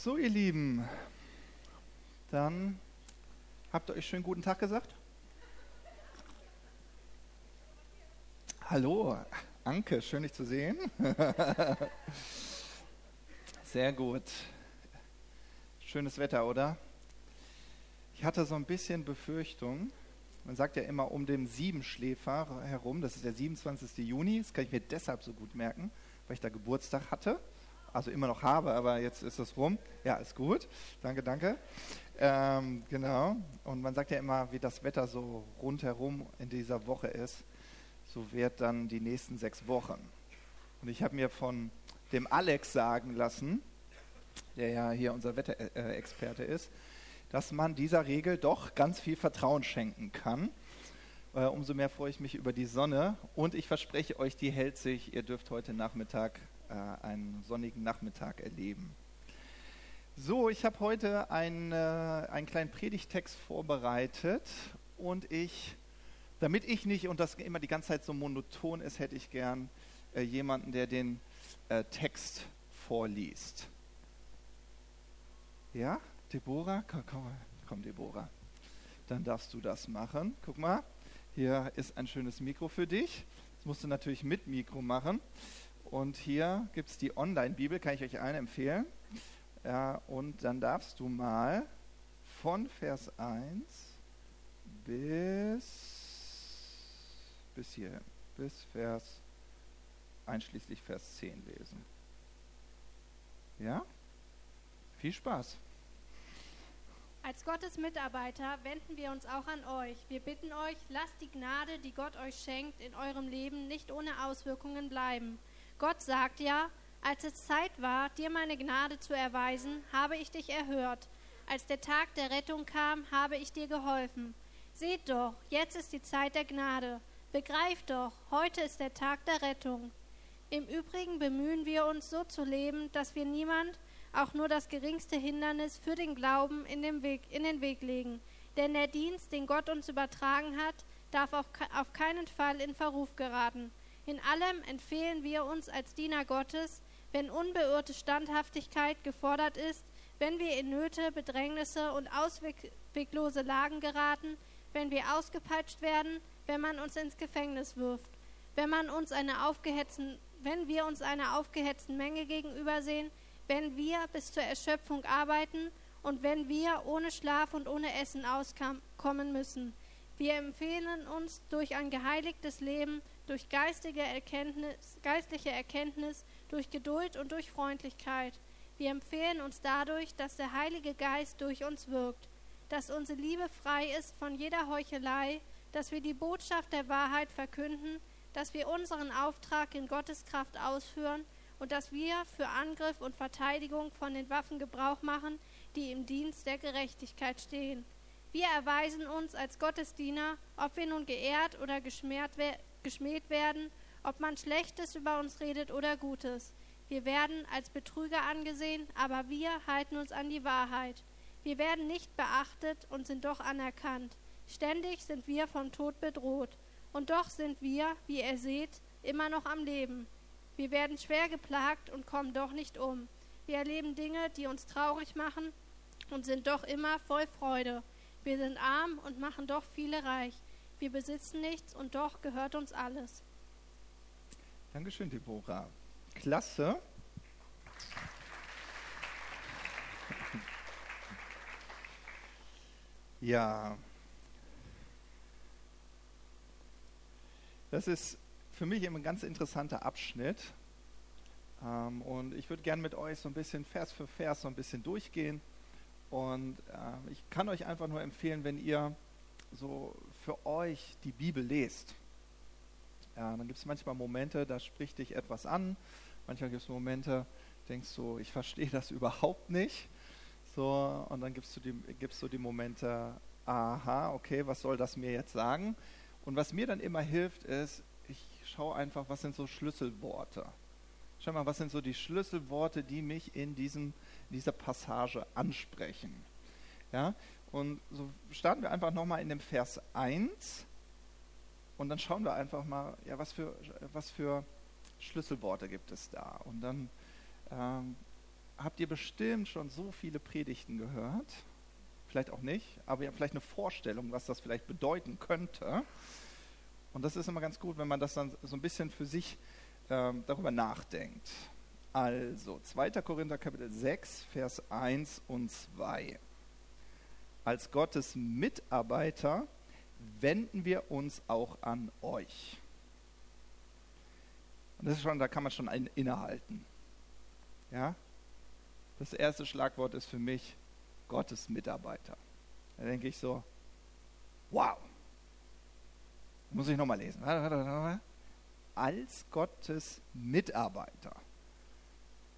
So, ihr Lieben, dann habt ihr euch schönen guten Tag gesagt? Hallo, Anke, schön dich zu sehen. Sehr gut. Schönes Wetter, oder? Ich hatte so ein bisschen Befürchtung. Man sagt ja immer um den Siebenschläfer herum, das ist der 27. Juni, das kann ich mir deshalb so gut merken, weil ich da Geburtstag hatte also immer noch habe, aber jetzt ist es rum. Ja, ist gut. Danke, danke. Ähm, genau. Und man sagt ja immer, wie das Wetter so rundherum in dieser Woche ist, so wird dann die nächsten sechs Wochen. Und ich habe mir von dem Alex sagen lassen, der ja hier unser Wetterexperte ist, dass man dieser Regel doch ganz viel Vertrauen schenken kann. Äh, umso mehr freue ich mich über die Sonne und ich verspreche euch, die hält sich. Ihr dürft heute Nachmittag äh, einen sonnigen Nachmittag erleben. So, ich habe heute einen, äh, einen kleinen Predigtext vorbereitet und ich, damit ich nicht und das immer die ganze Zeit so monoton ist, hätte ich gern äh, jemanden, der den äh, Text vorliest. Ja, Deborah? Komm, komm, komm, Deborah. Dann darfst du das machen. Guck mal, hier ist ein schönes Mikro für dich. Das musst du natürlich mit Mikro machen. Und hier gibt es die Online-Bibel, kann ich euch allen empfehlen. Ja, und dann darfst du mal von Vers 1 bis, bis hier, bis Vers, einschließlich Vers 10 lesen. Ja? Viel Spaß. Als Gottes Mitarbeiter wenden wir uns auch an euch. Wir bitten euch, lasst die Gnade, die Gott euch schenkt, in eurem Leben nicht ohne Auswirkungen bleiben. Gott sagt ja, als es Zeit war, dir meine Gnade zu erweisen, habe ich dich erhört. Als der Tag der Rettung kam, habe ich dir geholfen. Seht doch, jetzt ist die Zeit der Gnade. Begreift doch, heute ist der Tag der Rettung. Im Übrigen bemühen wir uns so zu leben, dass wir niemand auch nur das geringste Hindernis für den Glauben in den Weg, in den Weg legen. Denn der Dienst, den Gott uns übertragen hat, darf auf, auf keinen Fall in Verruf geraten. In allem empfehlen wir uns als Diener Gottes, wenn unbeirrte Standhaftigkeit gefordert ist, wenn wir in Nöte, Bedrängnisse und ausweglose Lagen geraten, wenn wir ausgepeitscht werden, wenn man uns ins Gefängnis wirft, wenn man uns eine aufgehetzten, wenn wir uns einer aufgehetzten Menge gegenübersehen, wenn wir bis zur Erschöpfung arbeiten und wenn wir ohne Schlaf und ohne Essen auskommen müssen. Wir empfehlen uns durch ein geheiligtes Leben durch geistige Erkenntnis, geistliche Erkenntnis, durch Geduld und durch Freundlichkeit. Wir empfehlen uns dadurch, dass der Heilige Geist durch uns wirkt, dass unsere Liebe frei ist von jeder Heuchelei, dass wir die Botschaft der Wahrheit verkünden, dass wir unseren Auftrag in Gottes Kraft ausführen und dass wir für Angriff und Verteidigung von den Waffen Gebrauch machen, die im Dienst der Gerechtigkeit stehen. Wir erweisen uns als Gottesdiener, ob wir nun geehrt oder geschmäht, geschmäht werden, ob man Schlechtes über uns redet oder Gutes. Wir werden als Betrüger angesehen, aber wir halten uns an die Wahrheit. Wir werden nicht beachtet und sind doch anerkannt. Ständig sind wir vom Tod bedroht. Und doch sind wir, wie ihr seht, immer noch am Leben. Wir werden schwer geplagt und kommen doch nicht um. Wir erleben Dinge, die uns traurig machen und sind doch immer voll Freude. Wir sind arm und machen doch viele reich. Wir besitzen nichts und doch gehört uns alles. Dankeschön, Deborah. Klasse. Ja. Das ist für mich immer ein ganz interessanter Abschnitt. Ähm, und ich würde gerne mit euch so ein bisschen Vers für Vers so ein bisschen durchgehen. Und äh, ich kann euch einfach nur empfehlen, wenn ihr so für euch die Bibel lest, ja, dann gibt es manchmal Momente, da spricht dich etwas an. Manchmal gibt es Momente, denkst du, ich verstehe das überhaupt nicht. So, und dann gibst du, die, gibst du die Momente, aha, okay, was soll das mir jetzt sagen? Und was mir dann immer hilft, ist, ich schaue einfach, was sind so Schlüsselworte. Schau mal, was sind so die Schlüsselworte, die mich in diesem, dieser Passage ansprechen. Ja, und so starten wir einfach nochmal in dem Vers 1 und dann schauen wir einfach mal, ja, was für, was für Schlüsselworte gibt es da. Und dann ähm, habt ihr bestimmt schon so viele Predigten gehört. Vielleicht auch nicht, aber ihr habt vielleicht eine Vorstellung, was das vielleicht bedeuten könnte. Und das ist immer ganz gut, wenn man das dann so ein bisschen für sich ähm, darüber nachdenkt. Also, 2. Korinther Kapitel 6, Vers 1 und 2. Als Gottes Mitarbeiter wenden wir uns auch an euch. Und das ist schon, da kann man schon innehalten. Ja? Das erste Schlagwort ist für mich Gottes Mitarbeiter. Da denke ich so, wow. Muss ich nochmal lesen. Als Gottes Mitarbeiter.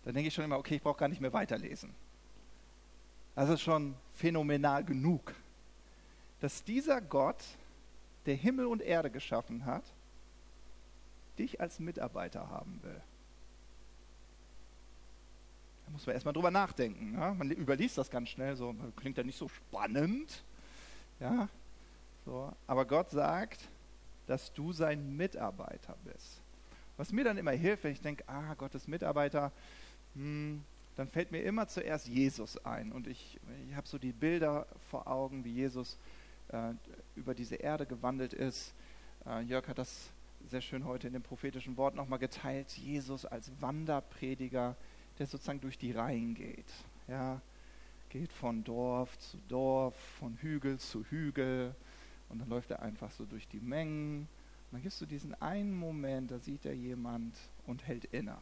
Da denke ich schon immer, okay, ich brauche gar nicht mehr weiterlesen. Das ist schon phänomenal genug, dass dieser Gott, der Himmel und Erde geschaffen hat, dich als Mitarbeiter haben will. Da muss man erstmal drüber nachdenken. Ja? Man überliest das ganz schnell, so klingt ja nicht so spannend. Ja? So, aber Gott sagt, dass du sein Mitarbeiter bist. Was mir dann immer hilft, wenn ich denke, ah, Gottes Mitarbeiter, hm, dann fällt mir immer zuerst Jesus ein. Und ich, ich habe so die Bilder vor Augen, wie Jesus äh, über diese Erde gewandelt ist. Äh, Jörg hat das sehr schön heute in dem prophetischen Wort nochmal geteilt. Jesus als Wanderprediger, der sozusagen durch die Reihen geht. Ja, geht von Dorf zu Dorf, von Hügel zu Hügel und dann läuft er einfach so durch die Mengen. Und dann es so diesen einen Moment, da sieht er jemand und hält inne.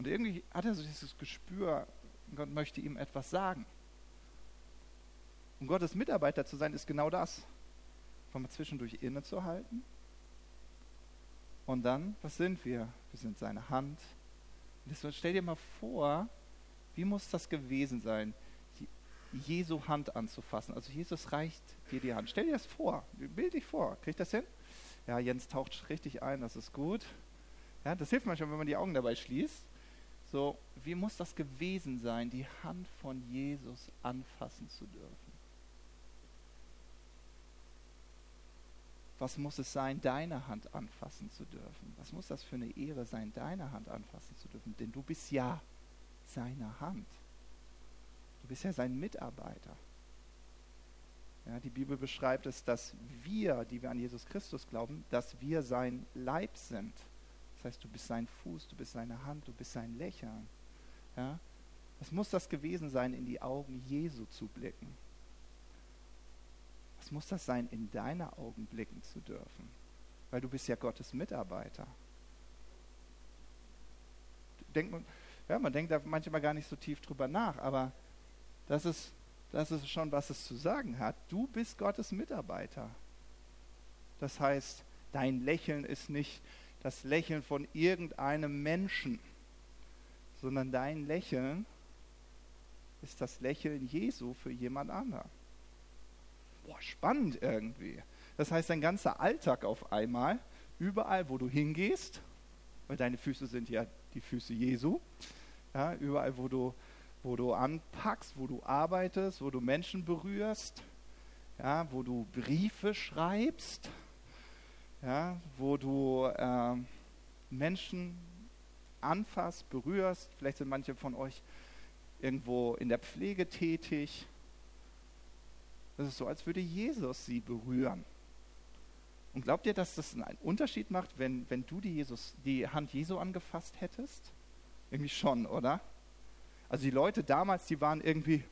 Und irgendwie hat er so dieses Gespür, Gott möchte ihm etwas sagen. Und Gottes Mitarbeiter zu sein, ist genau das. Von zwischendurch innezuhalten und dann, was sind wir? Wir sind seine Hand. Und stell dir mal vor, wie muss das gewesen sein, Jesu Hand anzufassen? Also Jesus reicht dir die Hand. Stell dir das vor, bild dich vor. Kriegt das hin? Ja, Jens taucht richtig ein, das ist gut. Ja, das hilft manchmal, wenn man die Augen dabei schließt. So, wie muss das gewesen sein, die Hand von Jesus anfassen zu dürfen? Was muss es sein, deine Hand anfassen zu dürfen? Was muss das für eine Ehre sein, deine Hand anfassen zu dürfen? Denn du bist ja seine Hand. Du bist ja sein Mitarbeiter. Ja, die Bibel beschreibt es, dass wir, die wir an Jesus Christus glauben, dass wir sein Leib sind. Das heißt, du bist sein Fuß, du bist seine Hand, du bist sein Lächeln. Ja? Was muss das gewesen sein, in die Augen Jesu zu blicken? Was muss das sein, in deine Augen blicken zu dürfen? Weil du bist ja Gottes Mitarbeiter. Denkt man, ja, man denkt da manchmal gar nicht so tief drüber nach, aber das ist, das ist schon, was es zu sagen hat. Du bist Gottes Mitarbeiter. Das heißt, dein Lächeln ist nicht das Lächeln von irgendeinem Menschen, sondern dein Lächeln ist das Lächeln Jesu für jemand anderen boah, spannend irgendwie. Das heißt, dein ganzer Alltag auf einmal, überall, wo du hingehst, weil deine Füße sind ja die Füße Jesu, ja, überall, wo du, wo du anpackst, wo du arbeitest, wo du Menschen berührst, ja, wo du Briefe schreibst, ja, wo du äh, Menschen anfasst, berührst. Vielleicht sind manche von euch irgendwo in der Pflege tätig. Das ist so, als würde Jesus sie berühren. Und glaubt ihr, dass das einen Unterschied macht, wenn, wenn du die, Jesus, die Hand Jesu angefasst hättest? Irgendwie schon, oder? Also die Leute damals, die waren irgendwie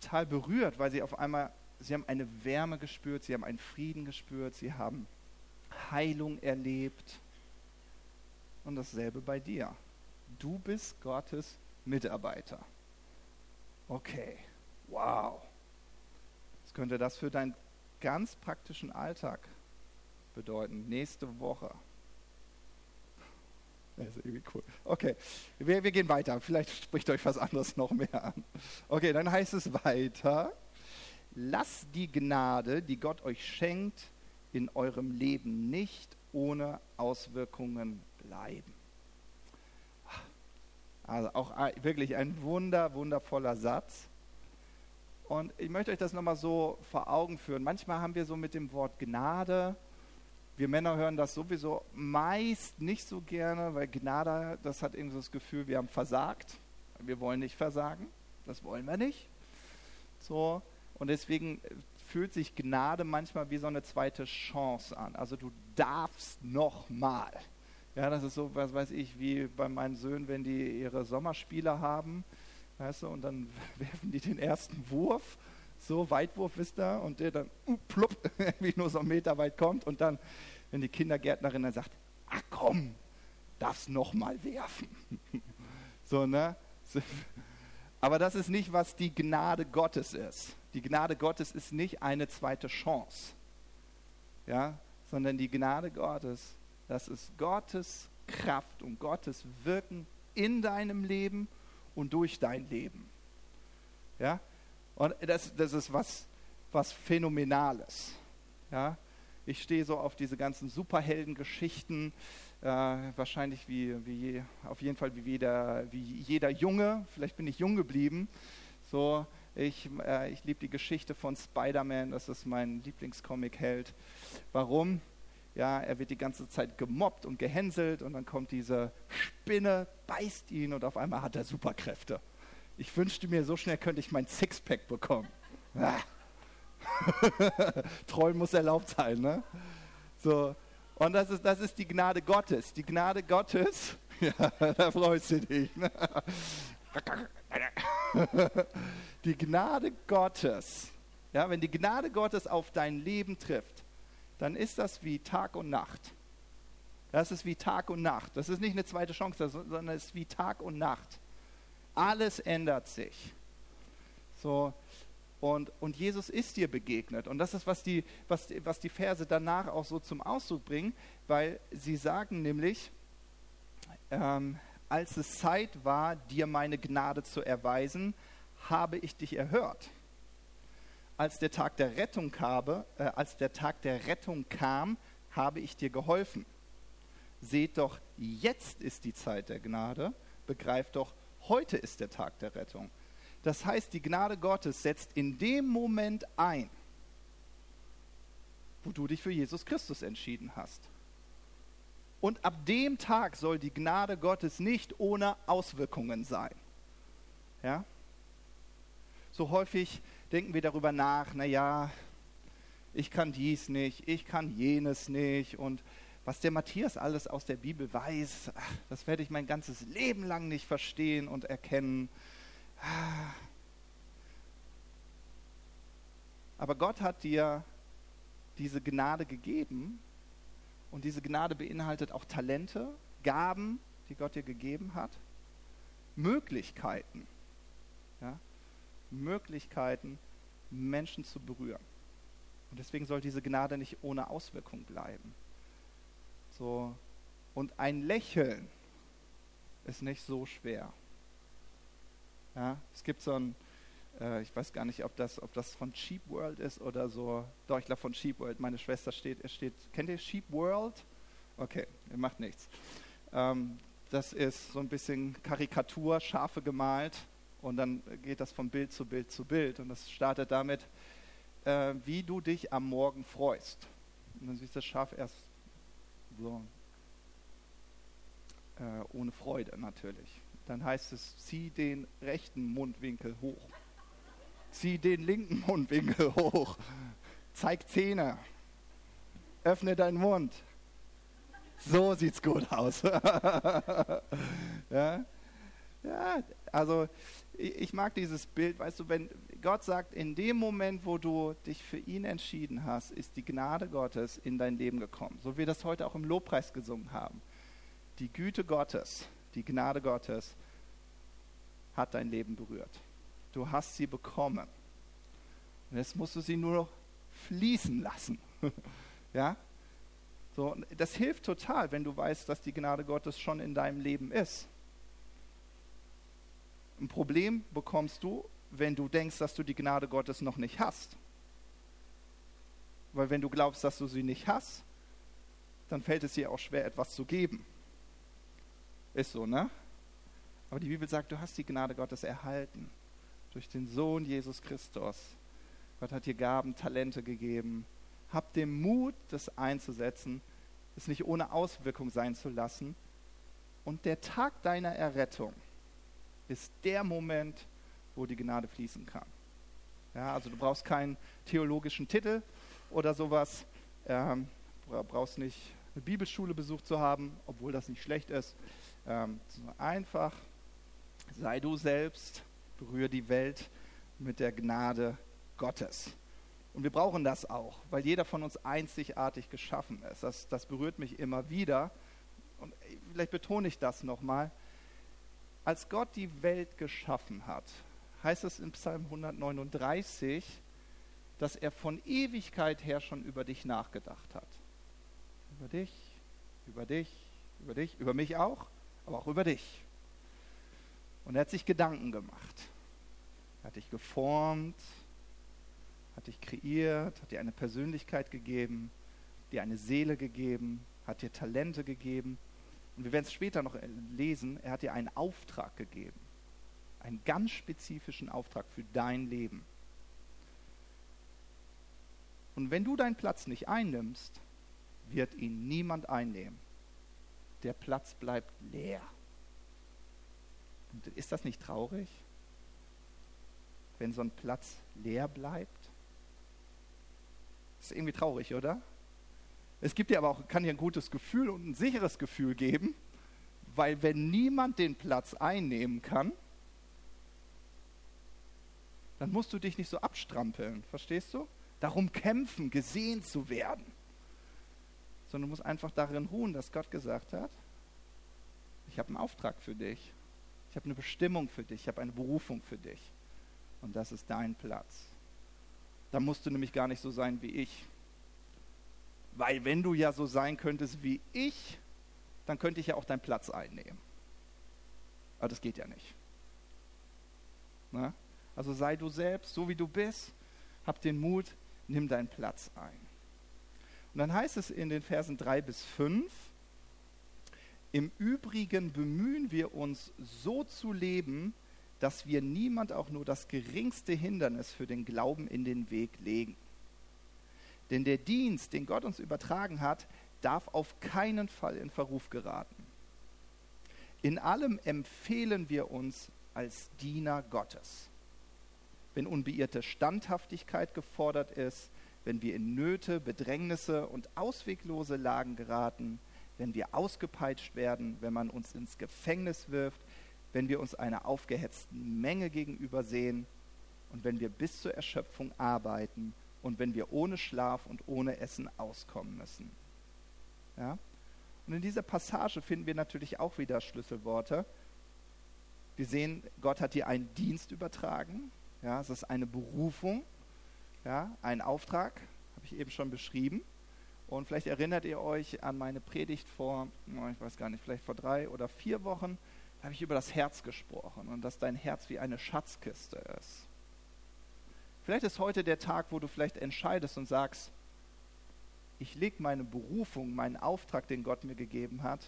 total berührt, weil sie auf einmal, sie haben eine Wärme gespürt, sie haben einen Frieden gespürt, sie haben Heilung erlebt. Und dasselbe bei dir. Du bist Gottes Mitarbeiter. Okay, wow könnte das für deinen ganz praktischen Alltag bedeuten? Nächste Woche. Das ist irgendwie cool. Okay, wir, wir gehen weiter. Vielleicht spricht euch was anderes noch mehr an. Okay, dann heißt es weiter. Lasst die Gnade, die Gott euch schenkt, in eurem Leben nicht ohne Auswirkungen bleiben. Also auch wirklich ein wunder, wundervoller Satz. Und ich möchte euch das nochmal so vor Augen führen. Manchmal haben wir so mit dem Wort Gnade Wir Männer hören das sowieso meist nicht so gerne, weil Gnade, das hat irgendwie so das Gefühl, wir haben versagt. Wir wollen nicht versagen. Das wollen wir nicht. So. Und deswegen fühlt sich Gnade manchmal wie so eine zweite Chance an. Also du darfst noch mal. Ja, das ist so, was weiß ich, wie bei meinen Söhnen, wenn die ihre Sommerspiele haben, weißt du, und dann werfen die den ersten Wurf, so Weitwurf, wisst ihr, und der dann uh, plupp, irgendwie nur so einen Meter weit kommt und dann, wenn die Kindergärtnerin dann sagt, ach komm, darfst noch mal werfen. so, ne? Aber das ist nicht, was die Gnade Gottes ist. Die Gnade Gottes ist nicht eine zweite Chance, ja, sondern die Gnade Gottes, das ist Gottes Kraft und Gottes Wirken in deinem Leben und durch dein Leben. Ja, und das, das ist was, was Phänomenales. Ja, ich stehe so auf diese ganzen Superheldengeschichten, äh, wahrscheinlich wie, wie, auf jeden Fall wie jeder, wie jeder Junge, vielleicht bin ich jung geblieben. So, ich, äh, ich liebe die Geschichte von Spider-Man, das ist mein Lieblingscomic-Held. Warum? Ja, er wird die ganze Zeit gemobbt und gehänselt und dann kommt diese Spinne, beißt ihn und auf einmal hat er Superkräfte. Ich wünschte mir, so schnell könnte ich mein Sixpack bekommen. Ah. Träumen muss erlaubt sein, ne? So. Und das ist, das ist die Gnade Gottes. Die Gnade Gottes, ja, da freust du dich. Ne? Die Gnade Gottes, ja, wenn die Gnade Gottes auf dein Leben trifft, dann ist das wie Tag und Nacht. Das ist wie Tag und Nacht. Das ist nicht eine zweite Chance, sondern es ist wie Tag und Nacht. Alles ändert sich. So, und, und Jesus ist dir begegnet. Und das ist, was die, was, was die Verse danach auch so zum Ausdruck bringen, weil sie sagen nämlich, ähm, als es Zeit war, dir meine Gnade zu erweisen, habe ich dich erhört. Als der Tag der Rettung kam, äh, als der Tag der Rettung kam, habe ich dir geholfen. Seht doch, jetzt ist die Zeit der Gnade. Begreift doch, heute ist der Tag der Rettung. Das heißt, die Gnade Gottes setzt in dem Moment ein, wo du dich für Jesus Christus entschieden hast. Und ab dem Tag soll die Gnade Gottes nicht ohne Auswirkungen sein. Ja? So häufig denken wir darüber nach, naja, ich kann dies nicht, ich kann jenes nicht und was der Matthias alles aus der Bibel weiß, das werde ich mein ganzes Leben lang nicht verstehen und erkennen. Aber Gott hat dir diese Gnade gegeben und diese Gnade beinhaltet auch Talente, Gaben, die Gott dir gegeben hat, Möglichkeiten, ja, Möglichkeiten, Menschen zu berühren. Und deswegen soll diese Gnade nicht ohne Auswirkung bleiben. So, und ein Lächeln ist nicht so schwer. Ja, es gibt so ein, äh, ich weiß gar nicht, ob das, ob das von Cheap World ist oder so. Doch, ich glaube von Cheap World. Meine Schwester steht, es steht, kennt ihr Cheap World? Okay, ihr macht nichts. Ähm, das ist so ein bisschen Karikatur, Schafe gemalt und dann geht das von Bild zu Bild zu Bild und das startet damit, äh, wie du dich am Morgen freust. Und dann siehst du das Schaf erst so äh, ohne Freude natürlich. Dann heißt es, zieh den rechten Mundwinkel hoch. Zieh den linken Mundwinkel hoch. Zeig Zähne. Öffne deinen Mund. So sieht's gut aus. ja? ja, also ich, mag dieses Bild, weißt du, wenn Gott sagt, in dem Moment, wo du dich für ihn entschieden hast, ist die Gnade Gottes in dein Leben gekommen. So wie wir das heute auch im Lobpreis gesungen haben. Die Güte Gottes, die Gnade Gottes hat dein Leben berührt. Du hast sie bekommen. Und jetzt musst du sie nur noch fließen lassen. ja? So, das hilft total, wenn du weißt, dass die Gnade Gottes schon in deinem Leben ist. Ein Problem bekommst du, wenn du denkst, dass du die Gnade Gottes noch nicht hast. Weil wenn du glaubst, dass du sie nicht hast, dann fällt es dir auch schwer, etwas zu geben. Ist so, ne? Aber die Bibel sagt, du hast die Gnade Gottes erhalten durch den Sohn Jesus Christus. Gott hat dir Gaben, Talente gegeben, Hab den Mut, das einzusetzen, es nicht ohne Auswirkung sein zu lassen. Und der Tag deiner Errettung ist der Moment, wo die Gnade fließen kann. Ja, also du brauchst keinen theologischen Titel oder sowas. Ähm, brauchst nicht eine Bibelschule besucht zu haben, obwohl das nicht schlecht ist. Ähm, einfach sei du selbst, berühre die Welt mit der Gnade Gottes. Und wir brauchen das auch, weil jeder von uns einzigartig geschaffen ist. Das, das berührt mich immer wieder. Und vielleicht betone ich das nochmal. Als Gott die Welt geschaffen hat, heißt es in Psalm 139, dass er von Ewigkeit her schon über dich nachgedacht hat. Über dich, über dich, über dich, über mich auch, aber auch über dich. Und er hat sich Gedanken gemacht. Er hat dich geformt, hat dich kreiert, hat dir eine Persönlichkeit gegeben, dir eine Seele gegeben, hat dir Talente gegeben. Und wir werden es später noch lesen, er hat dir einen Auftrag gegeben. Einen ganz spezifischen Auftrag für dein Leben. Und wenn du deinen Platz nicht einnimmst, wird ihn niemand einnehmen. Der Platz bleibt leer. Und ist das nicht traurig, wenn so ein Platz leer bleibt? Ist irgendwie traurig, oder? Es gibt dir aber auch, kann dir ein gutes Gefühl und ein sicheres Gefühl geben, weil wenn niemand den Platz einnehmen kann, dann musst du dich nicht so abstrampeln, verstehst du? Darum kämpfen, gesehen zu werden. Sondern du musst einfach darin ruhen, dass Gott gesagt hat, ich habe einen Auftrag für dich. Ich habe eine Bestimmung für dich, ich habe eine Berufung für dich. Und das ist dein Platz. Da musst du nämlich gar nicht so sein wie ich. Weil wenn du ja so sein könntest wie ich, dann könnte ich ja auch deinen Platz einnehmen. Aber das geht ja nicht. Na? Also sei du selbst, so wie du bist, hab den Mut, nimm deinen Platz ein. Und dann heißt es in den Versen 3 bis 5, im Übrigen bemühen wir uns so zu leben, dass wir niemand auch nur das geringste Hindernis für den Glauben in den Weg legen. Denn der Dienst, den Gott uns übertragen hat, darf auf keinen Fall in Verruf geraten. In allem empfehlen wir uns als Diener Gottes. Wenn unbeirrte Standhaftigkeit gefordert ist, wenn wir in Nöte, Bedrängnisse und ausweglose Lagen geraten, wenn wir ausgepeitscht werden, wenn man uns ins Gefängnis wirft, wenn wir uns einer aufgehetzten Menge gegenüber sehen und wenn wir bis zur Erschöpfung arbeiten und wenn wir ohne Schlaf und ohne Essen auskommen müssen. Ja? Und in dieser Passage finden wir natürlich auch wieder Schlüsselworte. Wir sehen, Gott hat dir einen Dienst übertragen. Ja, es ist eine Berufung, ja, ein Auftrag, habe ich eben schon beschrieben. Und vielleicht erinnert ihr euch an meine Predigt vor, ich weiß gar nicht, vielleicht vor drei oder vier Wochen, habe ich über das Herz gesprochen und dass dein Herz wie eine Schatzkiste ist. Vielleicht ist heute der Tag, wo du vielleicht entscheidest und sagst, ich lege meine Berufung, meinen Auftrag, den Gott mir gegeben hat,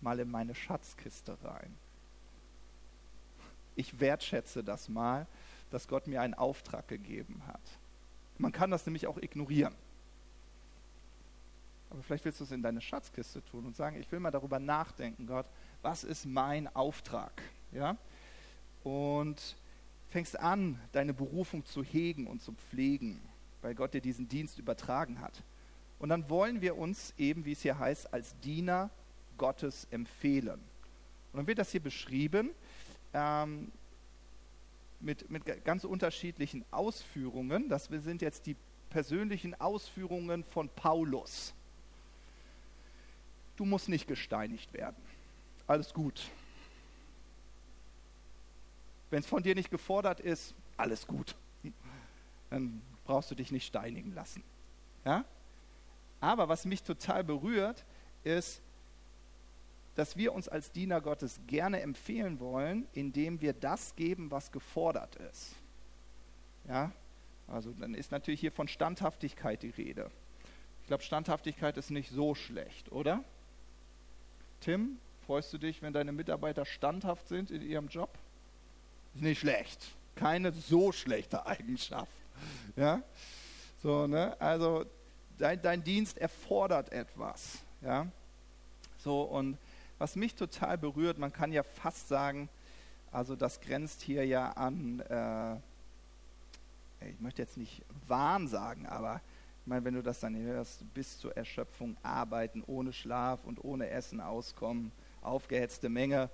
mal in meine Schatzkiste rein. Ich wertschätze das mal, dass Gott mir einen Auftrag gegeben hat. Man kann das nämlich auch ignorieren. Aber vielleicht willst du es in deine Schatzkiste tun und sagen, ich will mal darüber nachdenken, Gott, was ist mein Auftrag? Ja? Und fängst an, deine Berufung zu hegen und zu pflegen, weil Gott dir diesen Dienst übertragen hat. Und dann wollen wir uns eben, wie es hier heißt, als Diener Gottes empfehlen. Und dann wird das hier beschrieben ähm, mit, mit ganz unterschiedlichen Ausführungen. Das sind jetzt die persönlichen Ausführungen von Paulus. Du musst nicht gesteinigt werden alles gut. Wenn es von dir nicht gefordert ist, alles gut. Dann brauchst du dich nicht steinigen lassen. Ja? Aber was mich total berührt, ist, dass wir uns als Diener Gottes gerne empfehlen wollen, indem wir das geben, was gefordert ist. Ja? Also dann ist natürlich hier von Standhaftigkeit die Rede. Ich glaube, Standhaftigkeit ist nicht so schlecht, oder? Tim, Freust du dich, wenn deine Mitarbeiter standhaft sind in ihrem Job? Ist nicht schlecht. Keine so schlechte Eigenschaft. Ja? So, ne? Also dein, dein Dienst erfordert etwas. Ja? So, und was mich total berührt, man kann ja fast sagen, also das grenzt hier ja an, äh, ich möchte jetzt nicht Wahn sagen, aber ich meine, wenn du das dann hörst, bis zur Erschöpfung arbeiten, ohne Schlaf und ohne Essen auskommen, aufgehetzte Menge,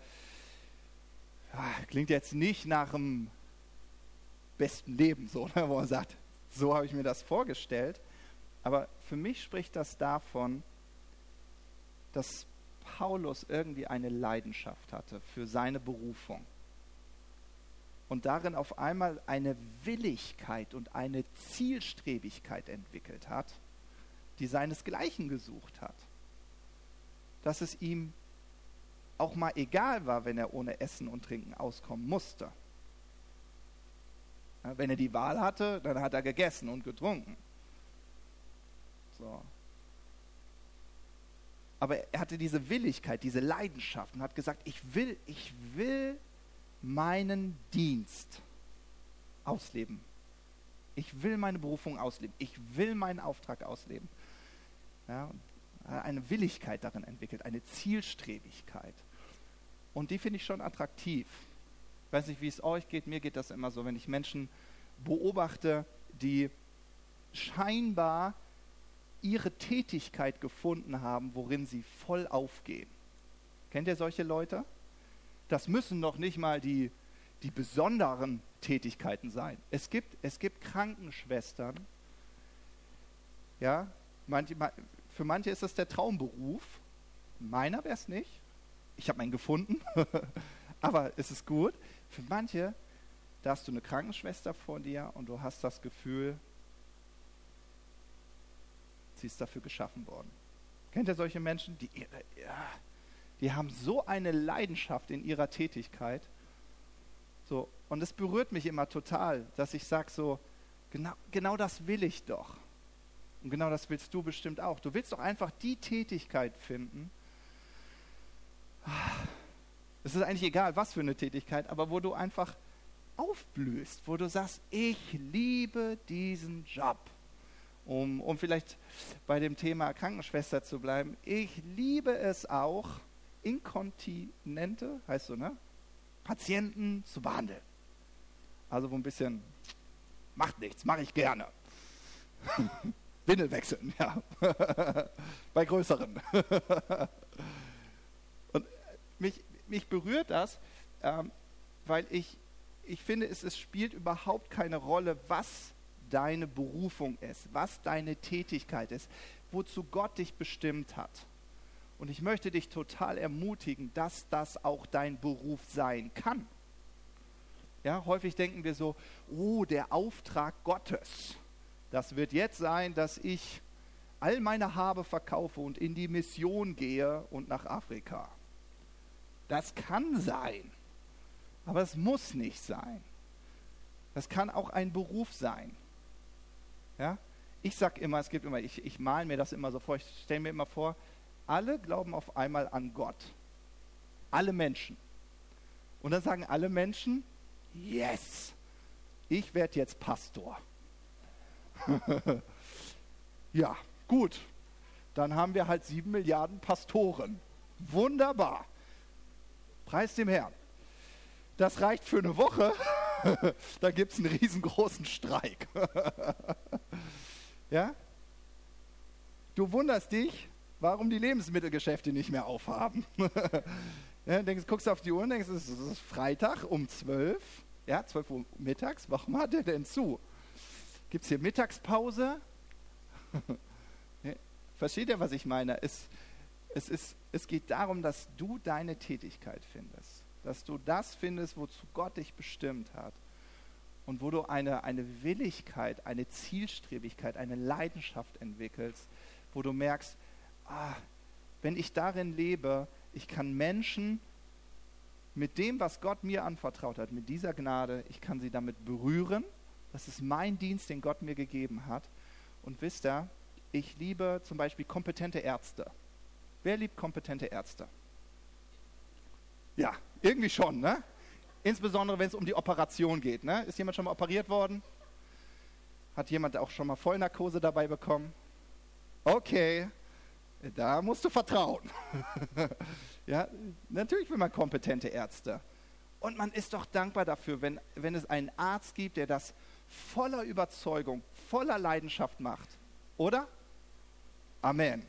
ja, klingt jetzt nicht nach dem besten Leben, so, ne, wo man sagt, so habe ich mir das vorgestellt. Aber für mich spricht das davon, dass Paulus irgendwie eine Leidenschaft hatte für seine Berufung und darin auf einmal eine Willigkeit und eine Zielstrebigkeit entwickelt hat, die seinesgleichen gesucht hat. Dass es ihm auch mal egal war, wenn er ohne Essen und Trinken auskommen musste. Wenn er die Wahl hatte, dann hat er gegessen und getrunken. So. Aber er hatte diese Willigkeit, diese Leidenschaft und hat gesagt, ich will, ich will meinen Dienst ausleben. Ich will meine Berufung ausleben. Ich will meinen Auftrag ausleben. Ja, eine Willigkeit darin entwickelt, eine Zielstrebigkeit. Und die finde ich schon attraktiv. Ich weiß nicht, wie es euch geht. Mir geht das immer so, wenn ich Menschen beobachte, die scheinbar ihre Tätigkeit gefunden haben, worin sie voll aufgehen. Kennt ihr solche Leute? Das müssen noch nicht mal die, die besonderen Tätigkeiten sein. Es gibt, es gibt Krankenschwestern, ja, manche, für manche ist das der Traumberuf. Meiner wäre es nicht. Ich habe meinen gefunden, aber es ist gut. Für manche, da hast du eine Krankenschwester vor dir und du hast das Gefühl, sie ist dafür geschaffen worden. Kennt ihr solche Menschen, die, die haben so eine Leidenschaft in ihrer Tätigkeit. So, und es berührt mich immer total, dass ich sage so, genau, genau das will ich doch. Und genau das willst du bestimmt auch. Du willst doch einfach die Tätigkeit finden. Es ist eigentlich egal, was für eine Tätigkeit, aber wo du einfach aufblühst, wo du sagst, ich liebe diesen Job. Um, um vielleicht bei dem Thema Krankenschwester zu bleiben, ich liebe es auch, Inkontinente, heißt so, ne? Patienten zu behandeln. Also wo ein bisschen, macht nichts, mache ich gerne. Windel wechseln, ja. Bei größeren. Und mich, mich berührt das, ähm, weil ich, ich finde, es, es spielt überhaupt keine Rolle, was deine Berufung ist, was deine Tätigkeit ist, wozu Gott dich bestimmt hat. Und ich möchte dich total ermutigen, dass das auch dein Beruf sein kann. Ja, häufig denken wir so, oh, der Auftrag Gottes. Das wird jetzt sein, dass ich all meine Habe verkaufe und in die Mission gehe und nach Afrika. Das kann sein, aber es muss nicht sein. Das kann auch ein Beruf sein. Ja? Ich sage immer, es gibt immer, ich, ich male mir das immer so vor, ich stelle mir immer vor, alle glauben auf einmal an Gott. Alle Menschen. Und dann sagen alle Menschen, yes, ich werde jetzt Pastor. ja, gut. Dann haben wir halt sieben Milliarden Pastoren. Wunderbar. Preis dem Herrn. Das reicht für eine Woche. da gibt es einen riesengroßen Streik. ja? Du wunderst dich, warum die Lebensmittelgeschäfte nicht mehr aufhaben. ja, denkst, guckst auf die Uhr und denkst, es ist Freitag um 12, ja, 12 Uhr mittags, warum hat der denn zu? Gibt es hier Mittagspause? Versteht ihr, was ich meine? Es, es, ist, es geht darum, dass du deine Tätigkeit findest. Dass du das findest, wozu Gott dich bestimmt hat. Und wo du eine, eine Willigkeit, eine Zielstrebigkeit, eine Leidenschaft entwickelst, wo du merkst, ah, wenn ich darin lebe, ich kann Menschen mit dem, was Gott mir anvertraut hat, mit dieser Gnade, ich kann sie damit berühren. Das ist mein Dienst, den Gott mir gegeben hat. Und wisst ihr, ich liebe zum Beispiel kompetente Ärzte. Wer liebt kompetente Ärzte? Ja, irgendwie schon, ne? Insbesondere wenn es um die Operation geht. Ne? Ist jemand schon mal operiert worden? Hat jemand auch schon mal Vollnarkose dabei bekommen? Okay, da musst du vertrauen. ja, natürlich will man kompetente Ärzte. Und man ist doch dankbar dafür, wenn, wenn es einen Arzt gibt, der das voller Überzeugung, voller Leidenschaft macht. Oder? Amen.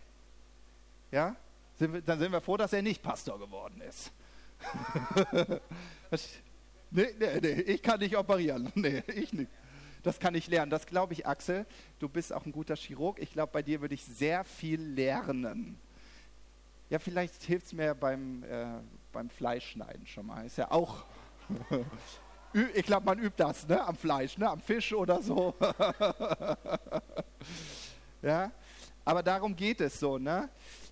Ja? Sind wir, dann sind wir froh, dass er nicht Pastor geworden ist. nee, nee, nee, ich kann nicht operieren. Nee, ich nicht. Das kann ich lernen. Das glaube ich, Axel. Du bist auch ein guter Chirurg. Ich glaube, bei dir würde ich sehr viel lernen. Ja, vielleicht hilft es mir beim, äh, beim Fleischschneiden schon mal. Ist ja auch. ich glaube, man übt das, ne? Am Fleisch, ne? Am Fisch oder so. ja, aber darum geht es so, ne?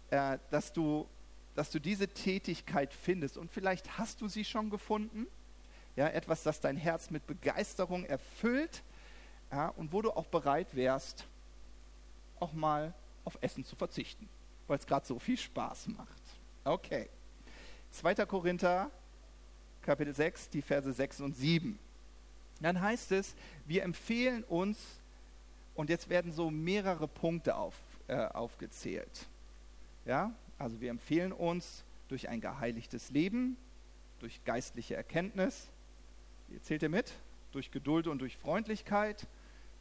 Äh, dass du, dass du diese Tätigkeit findest. Und vielleicht hast du sie schon gefunden. Ja, etwas, das dein Herz mit Begeisterung erfüllt ja, und wo du auch bereit wärst, auch mal auf Essen zu verzichten, weil es gerade so viel Spaß macht. Okay. 2. Korinther, Kapitel 6, die Verse 6 und 7. Dann heißt es, wir empfehlen uns, und jetzt werden so mehrere Punkte auf, äh, aufgezählt. Ja, also wir empfehlen uns durch ein geheiligtes Leben, durch geistliche Erkenntnis, wie zählt ihr mit? Durch Geduld und durch Freundlichkeit,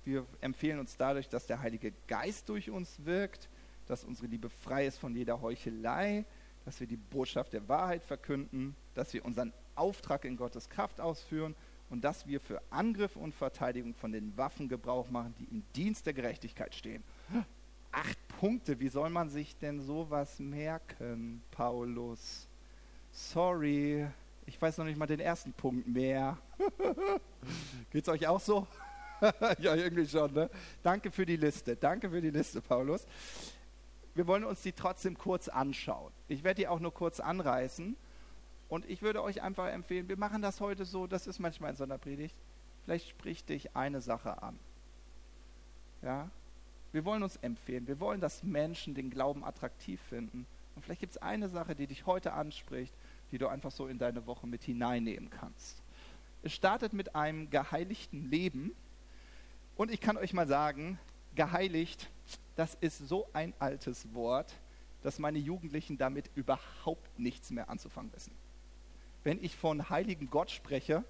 wir empfehlen uns dadurch, dass der Heilige Geist durch uns wirkt, dass unsere Liebe frei ist von jeder Heuchelei, dass wir die Botschaft der Wahrheit verkünden, dass wir unseren Auftrag in Gottes Kraft ausführen und dass wir für Angriff und Verteidigung von den Waffen Gebrauch machen, die im Dienst der Gerechtigkeit stehen. Acht Punkte, wie soll man sich denn sowas merken, Paulus? Sorry, ich weiß noch nicht mal den ersten Punkt mehr. Geht's euch auch so? ja, irgendwie schon. Ne? Danke für die Liste. Danke für die Liste, Paulus. Wir wollen uns die trotzdem kurz anschauen. Ich werde die auch nur kurz anreißen. Und ich würde euch einfach empfehlen, wir machen das heute so, das ist manchmal in so einer Predigt. Vielleicht spricht dich eine Sache an. Ja? Wir wollen uns empfehlen. Wir wollen, dass Menschen den Glauben attraktiv finden. Und vielleicht gibt es eine Sache, die dich heute anspricht, die du einfach so in deine Woche mit hineinnehmen kannst. Es startet mit einem geheiligten Leben. Und ich kann euch mal sagen, geheiligt, das ist so ein altes Wort, dass meine Jugendlichen damit überhaupt nichts mehr anzufangen wissen. Wenn ich von heiligen Gott spreche,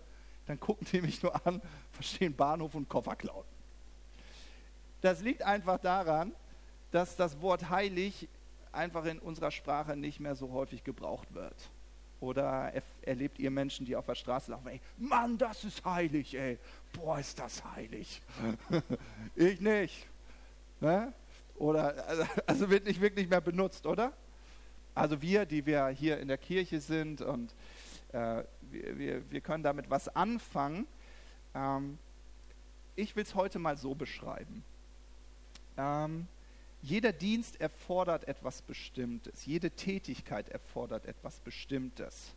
dann gucken die mich nur an, verstehen Bahnhof und Koffer. Das liegt einfach daran, dass das Wort heilig einfach in unserer Sprache nicht mehr so häufig gebraucht wird. Oder erlebt ihr Menschen, die auf der Straße laufen, ey, Mann, das ist heilig, ey. Boah, ist das heilig. ich nicht. Ne? Oder, also, also wird nicht wirklich mehr benutzt, oder? Also wir, die wir hier in der Kirche sind und äh, wir, wir, wir, können damit was anfangen. Ähm, ich will es heute mal so beschreiben. Ähm, jeder Dienst erfordert etwas Bestimmtes. Jede Tätigkeit erfordert etwas Bestimmtes.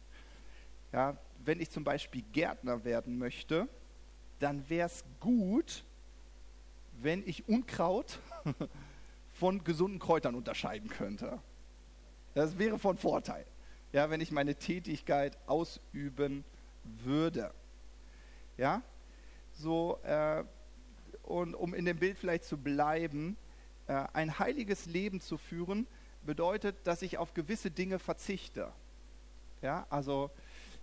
Ja, wenn ich zum Beispiel Gärtner werden möchte, dann wäre es gut, wenn ich Unkraut von gesunden Kräutern unterscheiden könnte. Das wäre von Vorteil, ja, wenn ich meine Tätigkeit ausüben würde. Ja, so, äh, und um in dem Bild vielleicht zu bleiben, äh, ein heiliges Leben zu führen, bedeutet, dass ich auf gewisse Dinge verzichte. Ja, also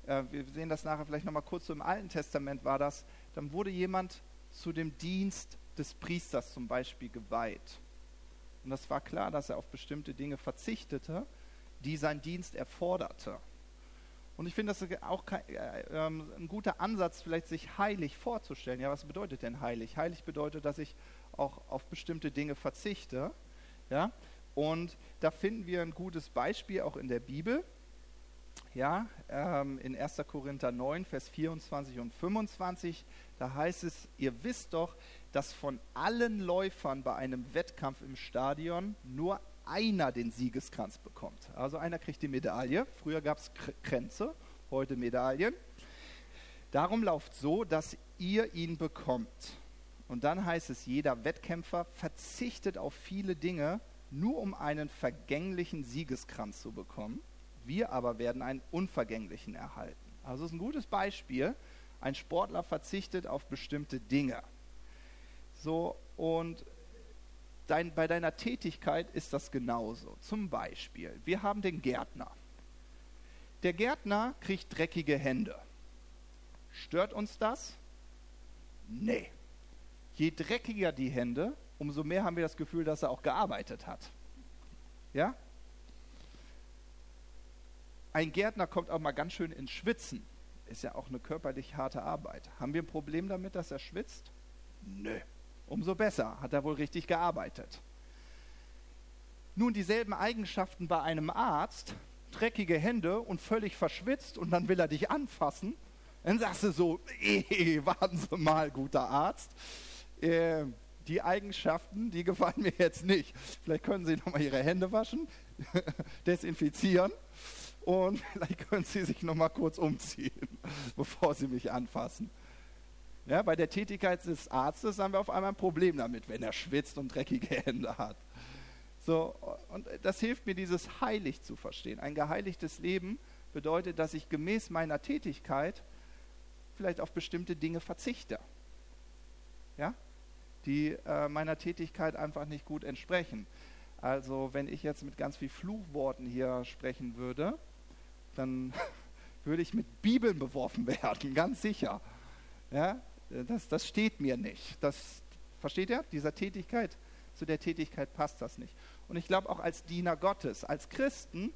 äh, wir sehen das nachher vielleicht nochmal kurz so im Alten Testament war das, dann wurde jemand zu dem Dienst des Priesters zum Beispiel geweiht. Und das war klar, dass er auf bestimmte Dinge verzichtete, die sein Dienst erforderte. Und ich finde das auch kein, äh, äh, ein guter Ansatz, vielleicht sich heilig vorzustellen. Ja, was bedeutet denn heilig? Heilig bedeutet, dass ich auch auf bestimmte Dinge verzichte. Ja? Und da finden wir ein gutes Beispiel auch in der Bibel. Ja, ähm, in 1. Korinther 9, Vers 24 und 25, da heißt es, ihr wisst doch, dass von allen Läufern bei einem Wettkampf im Stadion nur einer den Siegeskranz bekommt. Also einer kriegt die Medaille. Früher gab es Kränze, heute Medaillen. Darum lauft so, dass ihr ihn bekommt. Und dann heißt es, jeder Wettkämpfer verzichtet auf viele Dinge, nur um einen vergänglichen Siegeskranz zu bekommen. Wir aber werden einen unvergänglichen erhalten. Also es ist ein gutes Beispiel. Ein Sportler verzichtet auf bestimmte Dinge. So, und dein, bei deiner Tätigkeit ist das genauso. Zum Beispiel, wir haben den Gärtner. Der Gärtner kriegt dreckige Hände. Stört uns das? Nee. Je dreckiger die Hände, umso mehr haben wir das Gefühl, dass er auch gearbeitet hat. Ja? Ein Gärtner kommt auch mal ganz schön ins Schwitzen. Ist ja auch eine körperlich harte Arbeit. Haben wir ein Problem damit, dass er schwitzt? Nö. Umso besser, hat er wohl richtig gearbeitet. Nun dieselben Eigenschaften bei einem Arzt, dreckige Hände und völlig verschwitzt und dann will er dich anfassen. Dann sagst du so, eh, warten Sie mal, guter Arzt. Äh, die Eigenschaften, die gefallen mir jetzt nicht. Vielleicht können Sie nochmal Ihre Hände waschen, desinfizieren und vielleicht können Sie sich nochmal kurz umziehen, bevor Sie mich anfassen. Ja, bei der Tätigkeit des Arztes haben wir auf einmal ein Problem damit, wenn er schwitzt und dreckige Hände hat. So, und das hilft mir, dieses heilig zu verstehen. Ein geheiligtes Leben bedeutet, dass ich gemäß meiner Tätigkeit vielleicht auf bestimmte Dinge verzichte. Ja? Die äh, meiner Tätigkeit einfach nicht gut entsprechen. Also, wenn ich jetzt mit ganz viel Fluchworten hier sprechen würde, dann würde ich mit Bibeln beworfen werden, ganz sicher. Ja? Das, das steht mir nicht. Das, versteht ihr? Dieser Tätigkeit, zu der Tätigkeit passt das nicht. Und ich glaube auch als Diener Gottes, als Christen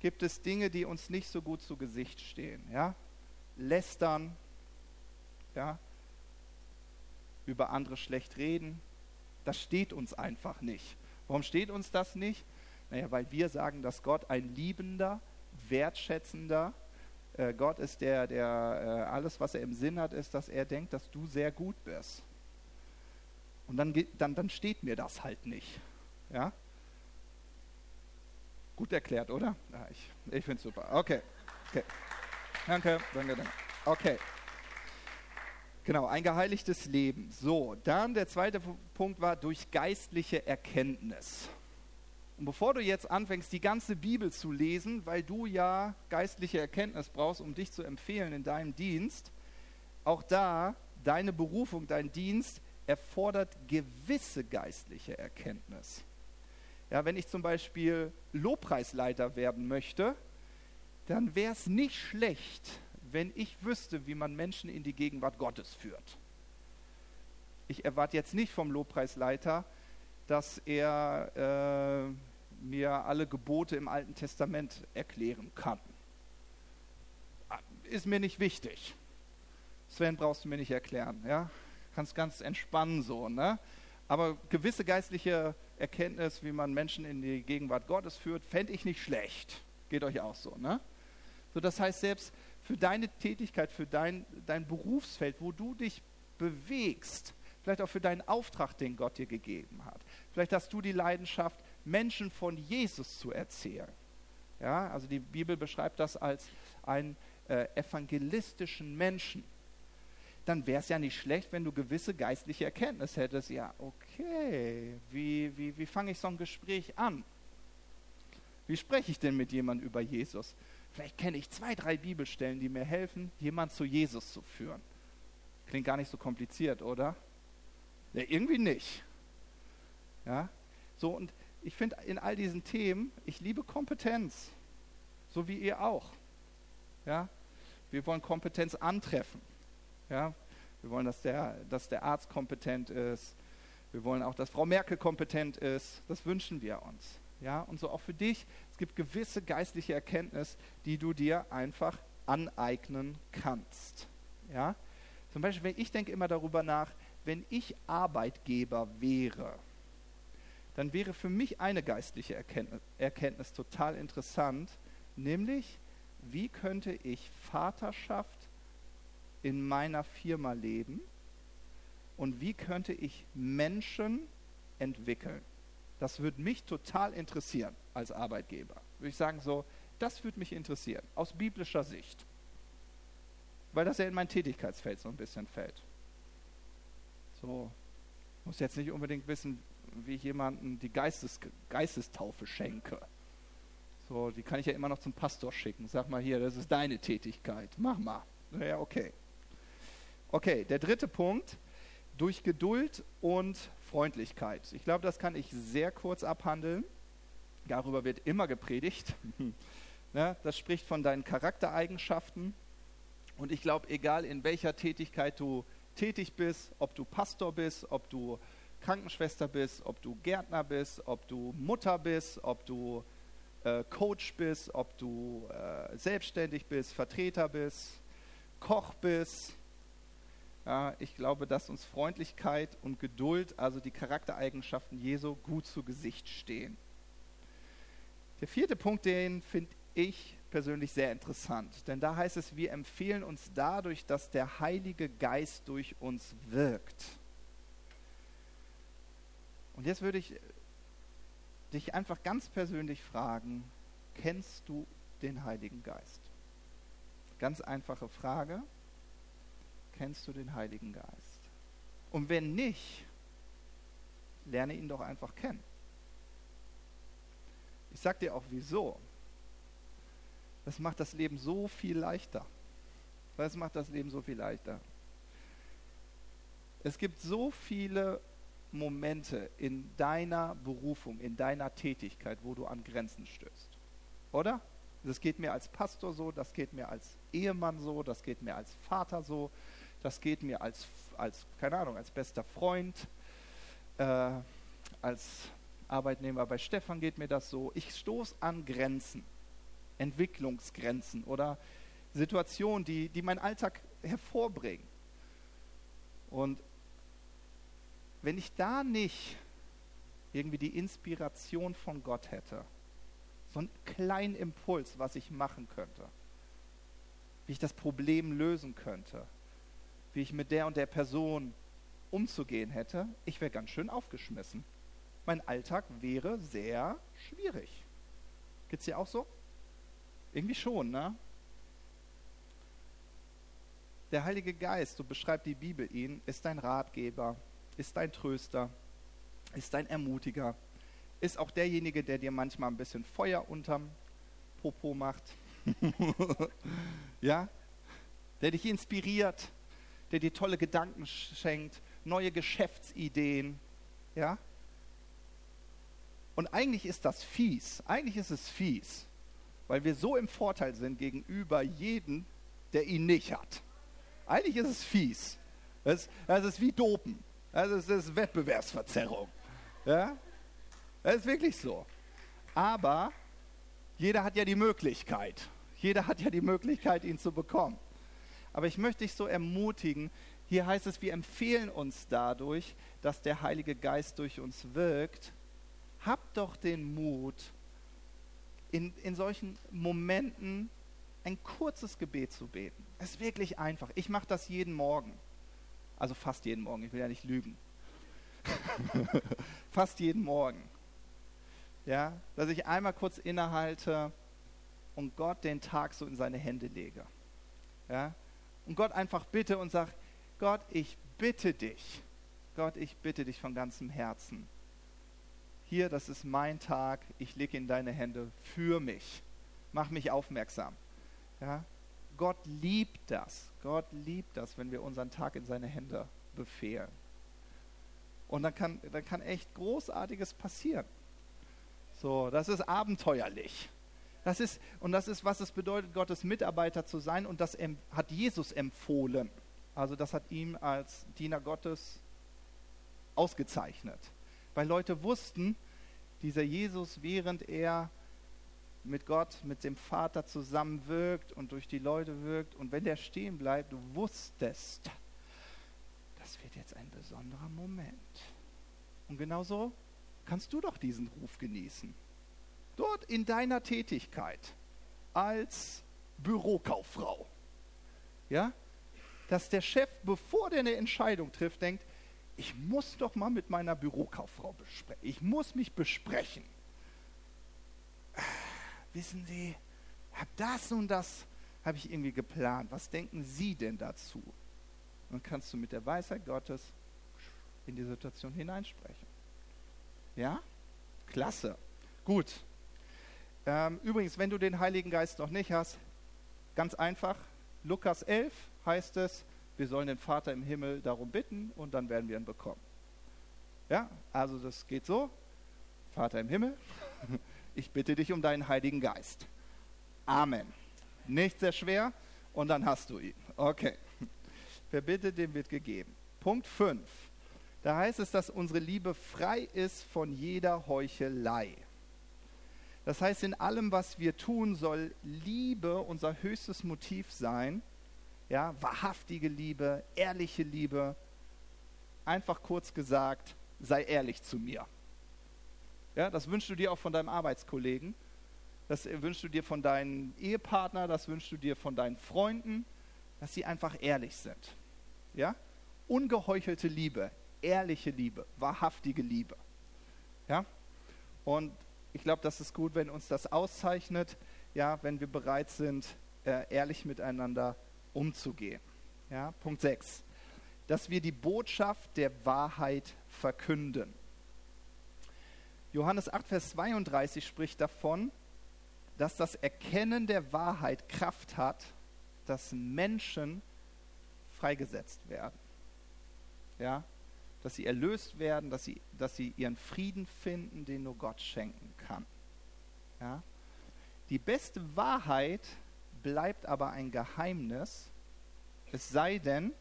gibt es Dinge, die uns nicht so gut zu Gesicht stehen. Ja? Lästern, ja? über andere schlecht reden, das steht uns einfach nicht. Warum steht uns das nicht? Naja, weil wir sagen, dass Gott ein liebender, wertschätzender äh, Gott ist, der, der äh, alles, was er im Sinn hat, ist, dass er denkt, dass du sehr gut bist. Und dann, dann, dann steht mir das halt nicht. Ja? Gut erklärt, oder? Ja, ich ich finde es super. Okay. okay. Danke, danke, danke. Okay. Genau, ein geheiligtes Leben. So, dann der zweite Punkt war durch geistliche Erkenntnis. Und bevor du jetzt anfängst, die ganze Bibel zu lesen, weil du ja geistliche Erkenntnis brauchst, um dich zu empfehlen in deinem Dienst, auch da, deine Berufung, dein Dienst erfordert gewisse geistliche Erkenntnis. Ja, wenn ich zum Beispiel Lobpreisleiter werden möchte, dann wäre es nicht schlecht, wenn ich wüsste, wie man Menschen in die Gegenwart Gottes führt. Ich erwarte jetzt nicht vom Lobpreisleiter, dass er äh, mir alle Gebote im Alten Testament erklären kann. Ist mir nicht wichtig. Sven brauchst du mir nicht erklären, ja? Kannst ganz entspannen so, ne? Aber gewisse geistliche Erkenntnis, wie man Menschen in die Gegenwart Gottes führt, fände ich nicht schlecht. Geht euch auch so, ne? So, das heißt, selbst für deine Tätigkeit, für dein, dein Berufsfeld, wo du dich bewegst, vielleicht auch für deinen Auftrag, den Gott dir gegeben hat. Vielleicht hast du die Leidenschaft, Menschen von Jesus zu erzählen. Ja, also die Bibel beschreibt das als einen äh, evangelistischen Menschen. Dann wäre es ja nicht schlecht, wenn du gewisse geistliche Erkenntnis hättest. Ja, okay, wie, wie, wie fange ich so ein Gespräch an? Wie spreche ich denn mit jemandem über Jesus? Vielleicht kenne ich zwei, drei Bibelstellen, die mir helfen, jemanden zu Jesus zu führen. Klingt gar nicht so kompliziert, oder? Ja, irgendwie nicht. Ja? So, und ich finde in all diesen Themen, ich liebe Kompetenz, so wie ihr auch. Ja? Wir wollen Kompetenz antreffen. Ja? Wir wollen, dass der, dass der Arzt kompetent ist. Wir wollen auch, dass Frau Merkel kompetent ist. Das wünschen wir uns. Ja? Und so auch für dich. Es gibt gewisse geistliche Erkenntnis, die du dir einfach aneignen kannst. Ja? Zum Beispiel, wenn ich denke immer darüber nach, wenn ich Arbeitgeber wäre, dann wäre für mich eine geistliche Erkenntnis, Erkenntnis total interessant, nämlich wie könnte ich Vaterschaft in meiner Firma leben und wie könnte ich Menschen entwickeln. Das würde mich total interessieren als Arbeitgeber. Würde ich sagen, so, das würde mich interessieren, aus biblischer Sicht. Weil das ja in mein Tätigkeitsfeld so ein bisschen fällt. So, muss jetzt nicht unbedingt wissen, wie ich jemandem die Geistes, Geistestaufe schenke. So, die kann ich ja immer noch zum Pastor schicken. Sag mal hier, das ist deine Tätigkeit. Mach mal. Ja, okay. Okay, der dritte Punkt. Durch Geduld und Freundlichkeit. Ich glaube, das kann ich sehr kurz abhandeln. Darüber wird immer gepredigt. ne? Das spricht von deinen Charaktereigenschaften. Und ich glaube, egal in welcher Tätigkeit du tätig bist, ob du Pastor bist, ob du Krankenschwester bist, ob du Gärtner bist, ob du Mutter bist, ob du äh, Coach bist, ob du äh, selbstständig bist, Vertreter bist, Koch bist. Ja, ich glaube, dass uns Freundlichkeit und Geduld, also die Charaktereigenschaften Jesu, gut zu Gesicht stehen. Der vierte Punkt, den finde ich persönlich sehr interessant, denn da heißt es, wir empfehlen uns dadurch, dass der Heilige Geist durch uns wirkt. Und jetzt würde ich dich einfach ganz persönlich fragen, kennst du den Heiligen Geist? Ganz einfache Frage, kennst du den Heiligen Geist? Und wenn nicht, lerne ihn doch einfach kennen. Ich sage dir auch wieso. Das macht das Leben so viel leichter. Das macht das Leben so viel leichter. Es gibt so viele Momente in deiner Berufung, in deiner Tätigkeit, wo du an Grenzen stößt. Oder? Das geht mir als Pastor so, das geht mir als Ehemann so, das geht mir als Vater so, das geht mir als, als keine Ahnung, als bester Freund, äh, als Arbeitnehmer bei Stefan geht mir das so. Ich stoße an Grenzen, Entwicklungsgrenzen oder Situationen, die, die meinen Alltag hervorbringen. Und wenn ich da nicht irgendwie die Inspiration von Gott hätte, so einen kleinen Impuls, was ich machen könnte, wie ich das Problem lösen könnte, wie ich mit der und der Person umzugehen hätte, ich wäre ganz schön aufgeschmissen. Mein Alltag wäre sehr schwierig. Geht es dir auch so? Irgendwie schon, ne? Der Heilige Geist, so beschreibt die Bibel ihn, ist dein Ratgeber, ist dein Tröster, ist dein Ermutiger, ist auch derjenige, der dir manchmal ein bisschen Feuer unterm Popo macht. ja? Der dich inspiriert, der dir tolle Gedanken schenkt, neue Geschäftsideen. Ja? Und eigentlich ist das fies. Eigentlich ist es fies, weil wir so im Vorteil sind gegenüber jedem, der ihn nicht hat. Eigentlich ist es fies. Das, das ist wie Dopen. Also es ist Wettbewerbsverzerrung. Ja? Das ist wirklich so. Aber jeder hat ja die Möglichkeit. Jeder hat ja die Möglichkeit, ihn zu bekommen. Aber ich möchte dich so ermutigen, hier heißt es, wir empfehlen uns dadurch, dass der Heilige Geist durch uns wirkt. Habt doch den Mut, in, in solchen Momenten ein kurzes Gebet zu beten. Es ist wirklich einfach. Ich mache das jeden Morgen. Also fast jeden Morgen, ich will ja nicht lügen. fast jeden Morgen. Ja, dass ich einmal kurz innehalte und Gott den Tag so in seine Hände lege. Ja, und Gott einfach bitte und sage, Gott, ich bitte dich. Gott, ich bitte dich von ganzem Herzen. Hier, das ist mein Tag, ich lege in deine Hände für mich. Mach mich aufmerksam. Ja? Gott liebt das. Gott liebt das, wenn wir unseren Tag in seine Hände befehlen. Und dann kann, dann kann echt Großartiges passieren. So, das ist abenteuerlich. Das ist, und das ist, was es bedeutet, Gottes Mitarbeiter zu sein. Und das hat Jesus empfohlen. Also das hat ihm als Diener Gottes ausgezeichnet. Weil Leute wussten, dieser Jesus, während er mit Gott, mit dem Vater zusammenwirkt und durch die Leute wirkt. Und wenn der stehen bleibt, du wusstest, das wird jetzt ein besonderer Moment. Und genauso kannst du doch diesen Ruf genießen. Dort in deiner Tätigkeit als Bürokauffrau. Ja? Dass der Chef, bevor der eine Entscheidung trifft, denkt, ich muss doch mal mit meiner Bürokauffrau besprechen. Ich muss mich besprechen wissen Sie, hab das und das habe ich irgendwie geplant. Was denken Sie denn dazu? dann kannst du mit der Weisheit Gottes in die Situation hineinsprechen. Ja? Klasse. Gut. Ähm, übrigens, wenn du den Heiligen Geist noch nicht hast, ganz einfach, Lukas 11 heißt es, wir sollen den Vater im Himmel darum bitten und dann werden wir ihn bekommen. Ja, also das geht so. Vater im Himmel, ich bitte dich um deinen Heiligen Geist. Amen. Nicht sehr schwer und dann hast du ihn. Okay. Wer bittet, dem wird gegeben. Punkt 5. Da heißt es, dass unsere Liebe frei ist von jeder Heuchelei. Das heißt, in allem, was wir tun, soll Liebe unser höchstes Motiv sein. Ja, wahrhaftige Liebe, ehrliche Liebe. Einfach kurz gesagt, sei ehrlich zu mir. Ja, das wünschst du dir auch von deinem Arbeitskollegen. Das wünschst du dir von deinem Ehepartner, das wünschst du dir von deinen Freunden, dass sie einfach ehrlich sind. Ja? Ungeheuchelte Liebe, ehrliche Liebe, wahrhaftige Liebe. Ja? Und ich glaube, das ist gut, wenn uns das auszeichnet, ja, wenn wir bereit sind, äh, ehrlich miteinander umzugehen. Ja? Punkt 6. Dass wir die Botschaft der Wahrheit verkünden. Johannes 8, Vers 32 spricht davon, dass das Erkennen der Wahrheit Kraft hat, dass Menschen freigesetzt werden. Ja? Dass sie erlöst werden, dass sie, dass sie ihren Frieden finden, den nur Gott schenken kann. Ja? Die beste Wahrheit bleibt aber ein Geheimnis, es sei denn,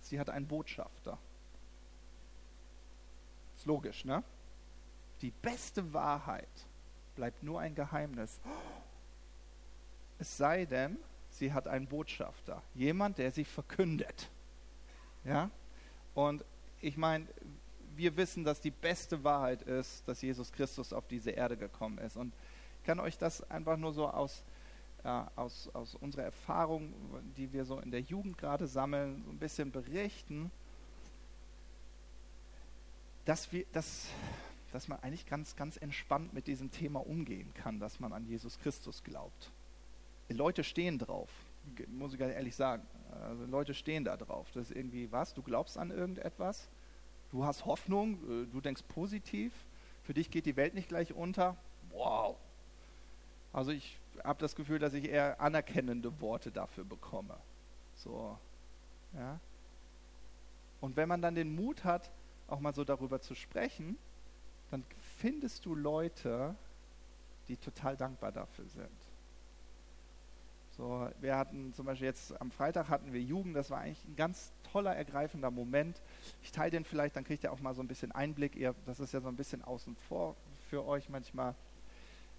sie hat einen Botschafter. Ist logisch, ne? Die beste Wahrheit bleibt nur ein Geheimnis. Es sei denn, sie hat einen Botschafter, jemand, der sie verkündet. Ja? Und ich meine, wir wissen, dass die beste Wahrheit ist, dass Jesus Christus auf diese Erde gekommen ist. Und ich kann euch das einfach nur so aus, äh, aus, aus unserer Erfahrung, die wir so in der Jugend gerade sammeln, so ein bisschen berichten, dass, wir, dass, dass man eigentlich ganz, ganz entspannt mit diesem Thema umgehen kann, dass man an Jesus Christus glaubt. Die Leute stehen drauf, muss ich ganz ehrlich sagen. Also Leute stehen da drauf. Das ist irgendwie was, du glaubst an irgendetwas, du hast Hoffnung, äh, du denkst positiv, für dich geht die Welt nicht gleich unter. Wow. Also ich habe das Gefühl, dass ich eher anerkennende Worte dafür bekomme. So, ja. Und wenn man dann den Mut hat, auch mal so darüber zu sprechen, dann findest du Leute, die total dankbar dafür sind. So, wir hatten zum Beispiel jetzt am Freitag hatten wir Jugend, das war eigentlich ein ganz toller, ergreifender Moment. Ich teile den vielleicht, dann kriegt ihr auch mal so ein bisschen Einblick. Ihr, das ist ja so ein bisschen außen vor für euch manchmal.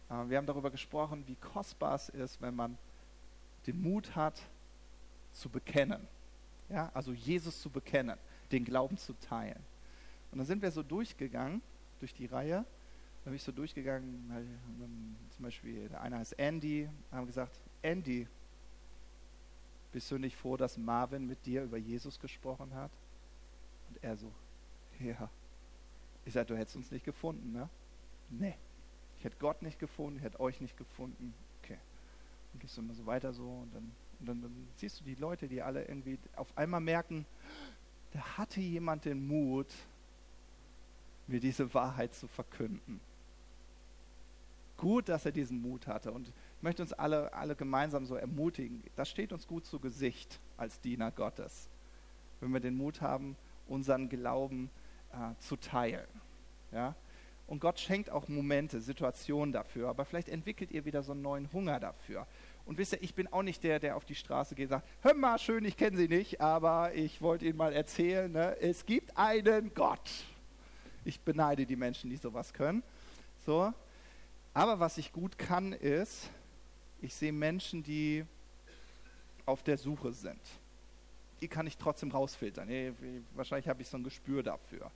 Äh, wir haben darüber gesprochen, wie kostbar es ist, wenn man den Mut hat, zu bekennen. Ja, also Jesus zu bekennen, den Glauben zu teilen. Und dann sind wir so durchgegangen, durch die Reihe. Da bin ich so durchgegangen, zum Beispiel, der eine heißt Andy, haben gesagt, Andy, bist du nicht froh, dass Marvin mit dir über Jesus gesprochen hat? Und er so, ja. Ich sage, du hättest uns nicht gefunden, ne? Nee. Ich hätte Gott nicht gefunden, ich hätte euch nicht gefunden. Okay. Dann gehst du immer so weiter so und dann, und dann, dann siehst du die Leute, die alle irgendwie auf einmal merken, da hatte jemand den Mut, mir diese Wahrheit zu verkünden. Gut, dass er diesen Mut hatte. Und ich möchte uns alle, alle gemeinsam so ermutigen. Das steht uns gut zu Gesicht als Diener Gottes, wenn wir den Mut haben, unseren Glauben äh, zu teilen. Ja? Und Gott schenkt auch Momente, Situationen dafür. Aber vielleicht entwickelt ihr wieder so einen neuen Hunger dafür. Und wisst ihr, ich bin auch nicht der, der auf die Straße geht und sagt, hör mal, schön, ich kenne Sie nicht, aber ich wollte Ihnen mal erzählen, ne? es gibt einen Gott. Ich beneide die Menschen, die sowas können. So. Aber was ich gut kann, ist, ich sehe Menschen, die auf der Suche sind. Die kann ich trotzdem rausfiltern. Wahrscheinlich habe ich so ein Gespür dafür.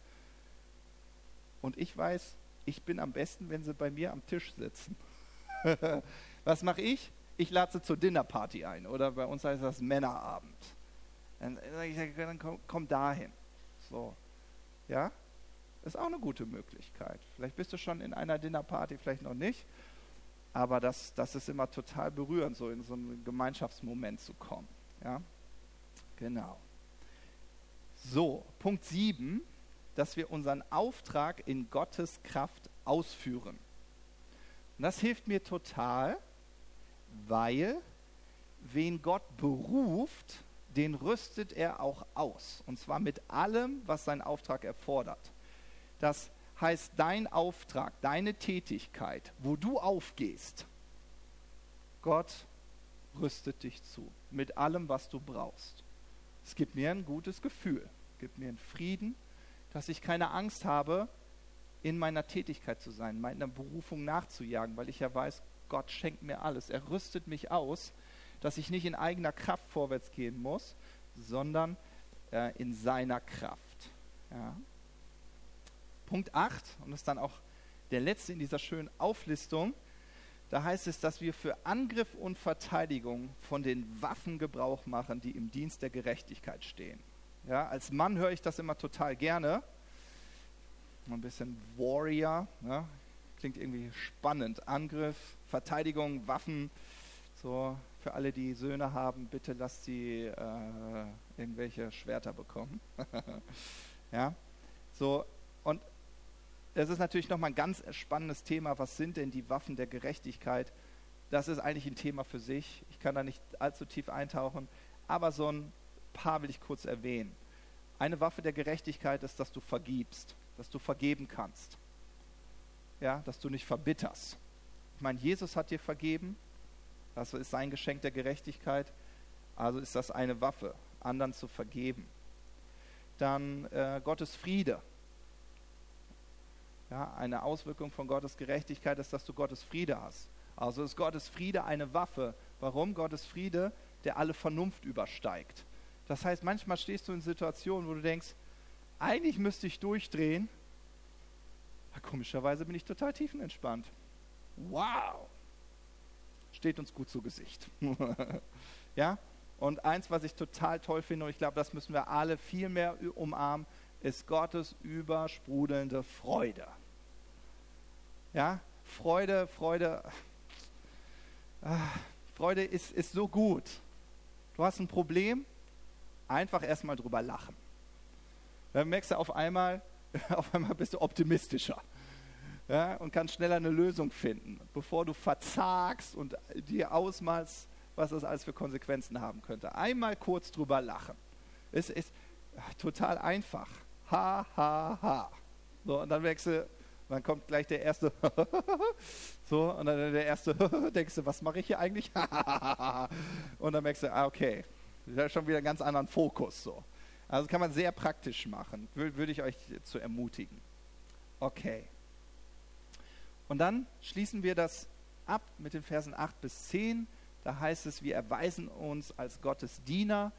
Und ich weiß, ich bin am besten, wenn sie bei mir am Tisch sitzen. was mache ich? Ich lade sie zur Dinnerparty ein. Oder bei uns heißt das Männerabend. Dann sage ich, dann komm, komm dahin. So. Ja? Ist auch eine gute Möglichkeit. Vielleicht bist du schon in einer Dinnerparty, vielleicht noch nicht. Aber das, das ist immer total berührend, so in so einen Gemeinschaftsmoment zu kommen. Ja? Genau. So, Punkt 7, dass wir unseren Auftrag in Gottes Kraft ausführen. Und das hilft mir total, weil wen Gott beruft, den rüstet er auch aus. Und zwar mit allem, was sein Auftrag erfordert. Das heißt, dein Auftrag, deine Tätigkeit, wo du aufgehst, Gott rüstet dich zu mit allem, was du brauchst. Es gibt mir ein gutes Gefühl, gibt mir einen Frieden, dass ich keine Angst habe, in meiner Tätigkeit zu sein, meiner Berufung nachzujagen, weil ich ja weiß, Gott schenkt mir alles. Er rüstet mich aus, dass ich nicht in eigener Kraft vorwärts gehen muss, sondern äh, in seiner Kraft. Ja. Punkt 8, und das ist dann auch der letzte in dieser schönen Auflistung, da heißt es, dass wir für Angriff und Verteidigung von den Waffen Gebrauch machen, die im Dienst der Gerechtigkeit stehen. Ja, als Mann höre ich das immer total gerne. Ein bisschen Warrior, ja, klingt irgendwie spannend. Angriff, Verteidigung, Waffen. So, für alle, die Söhne haben, bitte lasst sie äh, irgendwelche Schwerter bekommen. ja, so, und es ist natürlich nochmal ein ganz spannendes Thema. Was sind denn die Waffen der Gerechtigkeit? Das ist eigentlich ein Thema für sich. Ich kann da nicht allzu tief eintauchen, aber so ein paar will ich kurz erwähnen. Eine Waffe der Gerechtigkeit ist, dass du vergibst, dass du vergeben kannst. Ja, dass du nicht verbitterst. Ich meine, Jesus hat dir vergeben. Das ist sein Geschenk der Gerechtigkeit. Also ist das eine Waffe, anderen zu vergeben. Dann äh, Gottes Friede. Ja, eine Auswirkung von Gottes Gerechtigkeit ist, dass du Gottes Friede hast. Also ist Gottes Friede eine Waffe. Warum? Gottes Friede, der alle Vernunft übersteigt. Das heißt, manchmal stehst du in Situationen, wo du denkst, eigentlich müsste ich durchdrehen. Aber komischerweise bin ich total tiefenentspannt. Wow! Steht uns gut zu Gesicht. ja? Und eins, was ich total toll finde, und ich glaube, das müssen wir alle viel mehr umarmen, ist Gottes übersprudelnde Freude. Ja, Freude, Freude, ah, Freude ist, ist so gut. Du hast ein Problem, einfach erstmal drüber lachen. Dann merkst du auf einmal, auf einmal bist du optimistischer ja, und kannst schneller eine Lösung finden, bevor du verzagst und dir ausmalst, was das alles für Konsequenzen haben könnte. Einmal kurz drüber lachen. Es ist total einfach ha, ha, ha. So, und dann du, dann kommt gleich der erste, so, und dann der erste, denkst du, was mache ich hier eigentlich? und dann merkst du, ah, okay, das ist schon wieder einen ganz anderen Fokus, so. Also kann man sehr praktisch machen, würde ich euch zu ermutigen. Okay. Und dann schließen wir das ab mit den Versen 8 bis 10. Da heißt es, wir erweisen uns als Gottes Diener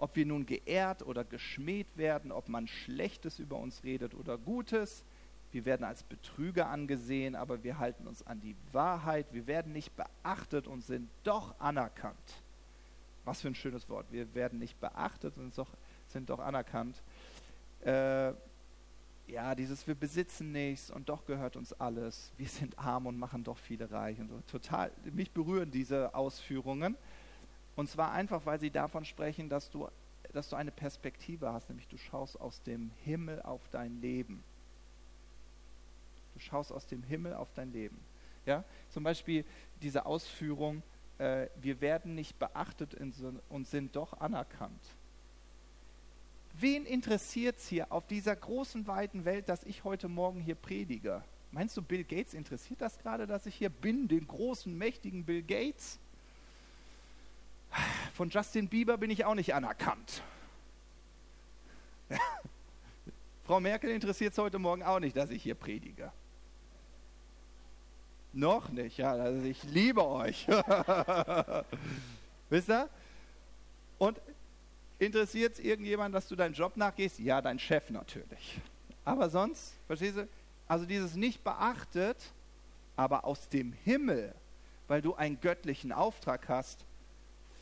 ob wir nun geehrt oder geschmäht werden, ob man Schlechtes über uns redet oder Gutes. Wir werden als Betrüger angesehen, aber wir halten uns an die Wahrheit. Wir werden nicht beachtet und sind doch anerkannt. Was für ein schönes Wort. Wir werden nicht beachtet und sind doch anerkannt. Äh, ja, dieses wir besitzen nichts und doch gehört uns alles. Wir sind arm und machen doch viele reich und so. Total, mich berühren diese Ausführungen. Und zwar einfach, weil sie davon sprechen, dass du, dass du eine Perspektive hast, nämlich du schaust aus dem Himmel auf dein Leben. Du schaust aus dem Himmel auf dein Leben. Ja? Zum Beispiel diese Ausführung, äh, wir werden nicht beachtet und sind doch anerkannt. Wen interessiert es hier auf dieser großen, weiten Welt, dass ich heute Morgen hier predige? Meinst du, Bill Gates interessiert das gerade, dass ich hier bin, den großen, mächtigen Bill Gates? Von Justin Bieber bin ich auch nicht anerkannt. Frau Merkel interessiert es heute Morgen auch nicht, dass ich hier predige. Noch nicht, ja. Also ich liebe euch. Wisst ihr? Und interessiert es irgendjemand, dass du deinen Job nachgehst? Ja, dein Chef natürlich. Aber sonst, verstehst du? Also dieses nicht beachtet, aber aus dem Himmel, weil du einen göttlichen Auftrag hast,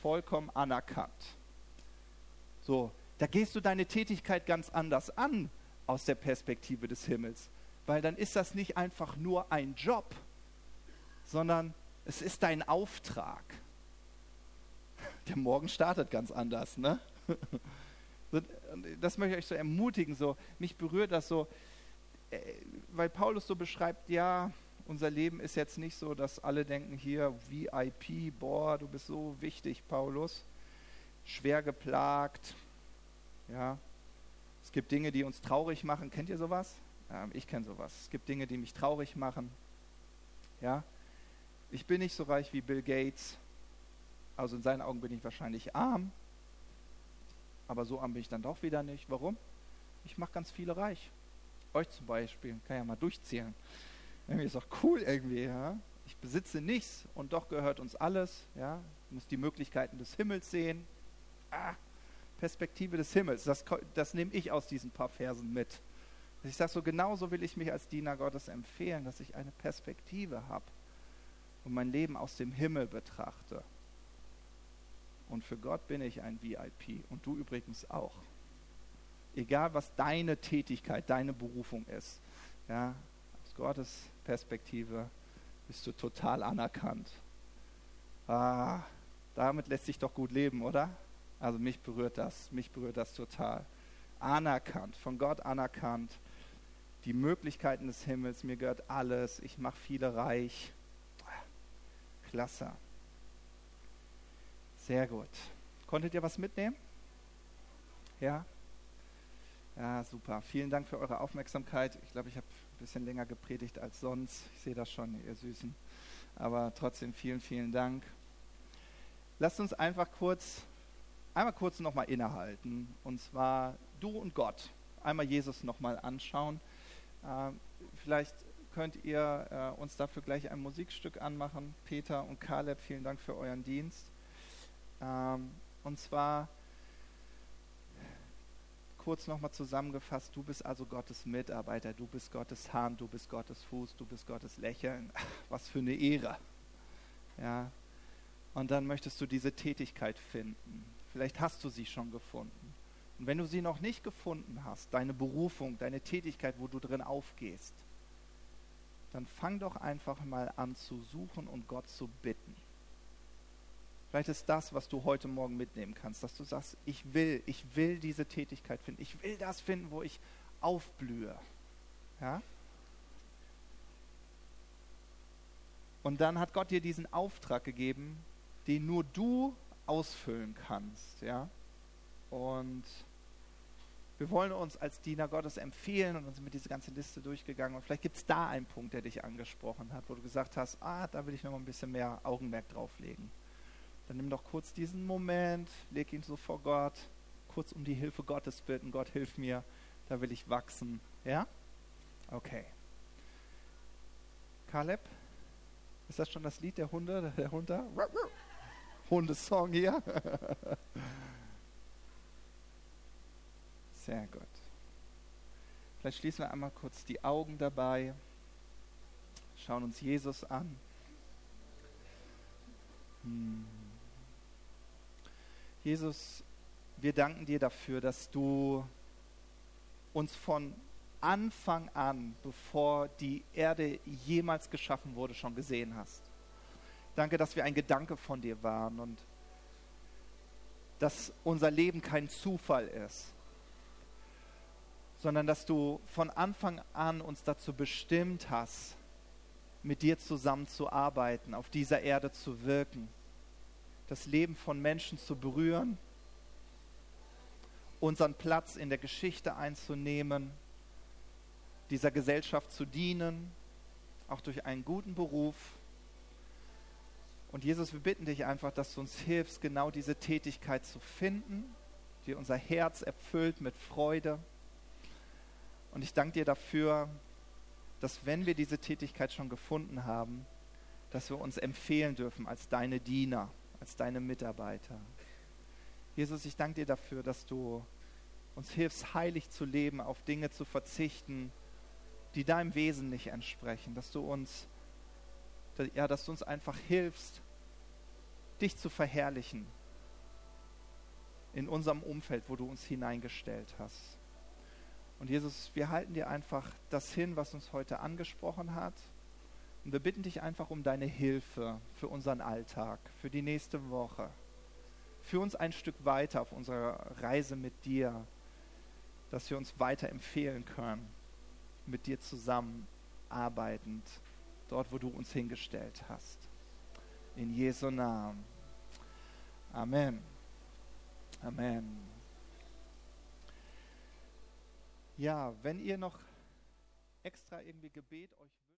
vollkommen anerkannt. So, da gehst du deine Tätigkeit ganz anders an aus der Perspektive des Himmels, weil dann ist das nicht einfach nur ein Job, sondern es ist dein Auftrag. Der Morgen startet ganz anders, ne? Das möchte ich euch so ermutigen, so mich berührt das so, äh, weil Paulus so beschreibt, ja, unser Leben ist jetzt nicht so, dass alle denken hier VIP, boah, du bist so wichtig, Paulus, schwer geplagt. Ja, es gibt Dinge, die uns traurig machen. Kennt ihr sowas? Ähm, ich kenne sowas. Es gibt Dinge, die mich traurig machen. Ja, ich bin nicht so reich wie Bill Gates. Also in seinen Augen bin ich wahrscheinlich arm. Aber so arm bin ich dann doch wieder nicht. Warum? Ich mache ganz viele reich. Euch zum Beispiel. Kann ja mal durchzählen. Irgendwie ist doch cool irgendwie, ja. Ich besitze nichts und doch gehört uns alles, ja. Ich muss die Möglichkeiten des Himmels sehen. Ah, Perspektive des Himmels. Das, das nehme ich aus diesen paar Versen mit. Ich sage so, genauso will ich mich als Diener Gottes empfehlen, dass ich eine Perspektive habe und mein Leben aus dem Himmel betrachte. Und für Gott bin ich ein VIP und du übrigens auch. Egal, was deine Tätigkeit, deine Berufung ist, ja, aus Gottes Perspektive bist du total anerkannt. Ah, damit lässt sich doch gut leben, oder? Also mich berührt das, mich berührt das total. Anerkannt, von Gott anerkannt. Die Möglichkeiten des Himmels, mir gehört alles, ich mache viele reich. Klasse. Sehr gut. Konntet ihr was mitnehmen? Ja? Ja, super. Vielen Dank für eure Aufmerksamkeit. Ich glaube, ich habe ein bisschen länger gepredigt als sonst. Ich sehe das schon, ihr Süßen. Aber trotzdem vielen, vielen Dank. Lasst uns einfach kurz einmal kurz nochmal innehalten. Und zwar du und Gott. Einmal Jesus nochmal anschauen. Äh, vielleicht könnt ihr äh, uns dafür gleich ein Musikstück anmachen. Peter und Kaleb, vielen Dank für euren Dienst. Ähm, und zwar kurz nochmal zusammengefasst, du bist also Gottes Mitarbeiter, du bist Gottes Hand, du bist Gottes Fuß, du bist Gottes Lächeln. Was für eine Ehre. Ja. Und dann möchtest du diese Tätigkeit finden. Vielleicht hast du sie schon gefunden. Und wenn du sie noch nicht gefunden hast, deine Berufung, deine Tätigkeit, wo du drin aufgehst, dann fang doch einfach mal an zu suchen und Gott zu bitten. Vielleicht ist das, was du heute Morgen mitnehmen kannst, dass du sagst, ich will, ich will diese Tätigkeit finden. Ich will das finden, wo ich aufblühe. Ja? Und dann hat Gott dir diesen Auftrag gegeben, den nur du ausfüllen kannst. Ja? Und wir wollen uns als Diener Gottes empfehlen und uns mit dieser ganzen Liste durchgegangen. Und vielleicht gibt es da einen Punkt, der dich angesprochen hat, wo du gesagt hast, ah, da will ich noch mal ein bisschen mehr Augenmerk drauflegen. Dann nimm doch kurz diesen Moment, leg ihn so vor Gott, kurz um die Hilfe Gottes bitten. Gott, hilf mir, da will ich wachsen. Ja? Okay. Kaleb, ist das schon das Lied der Hunde, der Hunde? Hundesong hier. Sehr gut. Vielleicht schließen wir einmal kurz die Augen dabei, schauen uns Jesus an. Hm. Jesus, wir danken dir dafür, dass du uns von Anfang an, bevor die Erde jemals geschaffen wurde, schon gesehen hast. Danke, dass wir ein Gedanke von dir waren und dass unser Leben kein Zufall ist, sondern dass du von Anfang an uns dazu bestimmt hast, mit dir zusammenzuarbeiten, auf dieser Erde zu wirken, das Leben von Menschen zu berühren, unseren Platz in der Geschichte einzunehmen, dieser Gesellschaft zu dienen, auch durch einen guten Beruf und Jesus, wir bitten dich einfach, dass du uns hilfst, genau diese Tätigkeit zu finden, die unser Herz erfüllt mit Freude. Und ich danke dir dafür, dass wenn wir diese Tätigkeit schon gefunden haben, dass wir uns empfehlen dürfen als deine Diener, als deine Mitarbeiter. Jesus, ich danke dir dafür, dass du uns hilfst, heilig zu leben, auf Dinge zu verzichten, die deinem Wesen nicht entsprechen, dass du uns ja, dass du uns einfach hilfst, dich zu verherrlichen in unserem Umfeld, wo du uns hineingestellt hast. Und Jesus, wir halten dir einfach das hin, was uns heute angesprochen hat. Und wir bitten dich einfach um deine Hilfe für unseren Alltag, für die nächste Woche. Für uns ein Stück weiter auf unserer Reise mit dir, dass wir uns weiter empfehlen können, mit dir zusammen arbeitend dort, wo du uns hingestellt hast. In Jesu Namen. Amen. Amen. Ja, wenn ihr noch extra irgendwie Gebet euch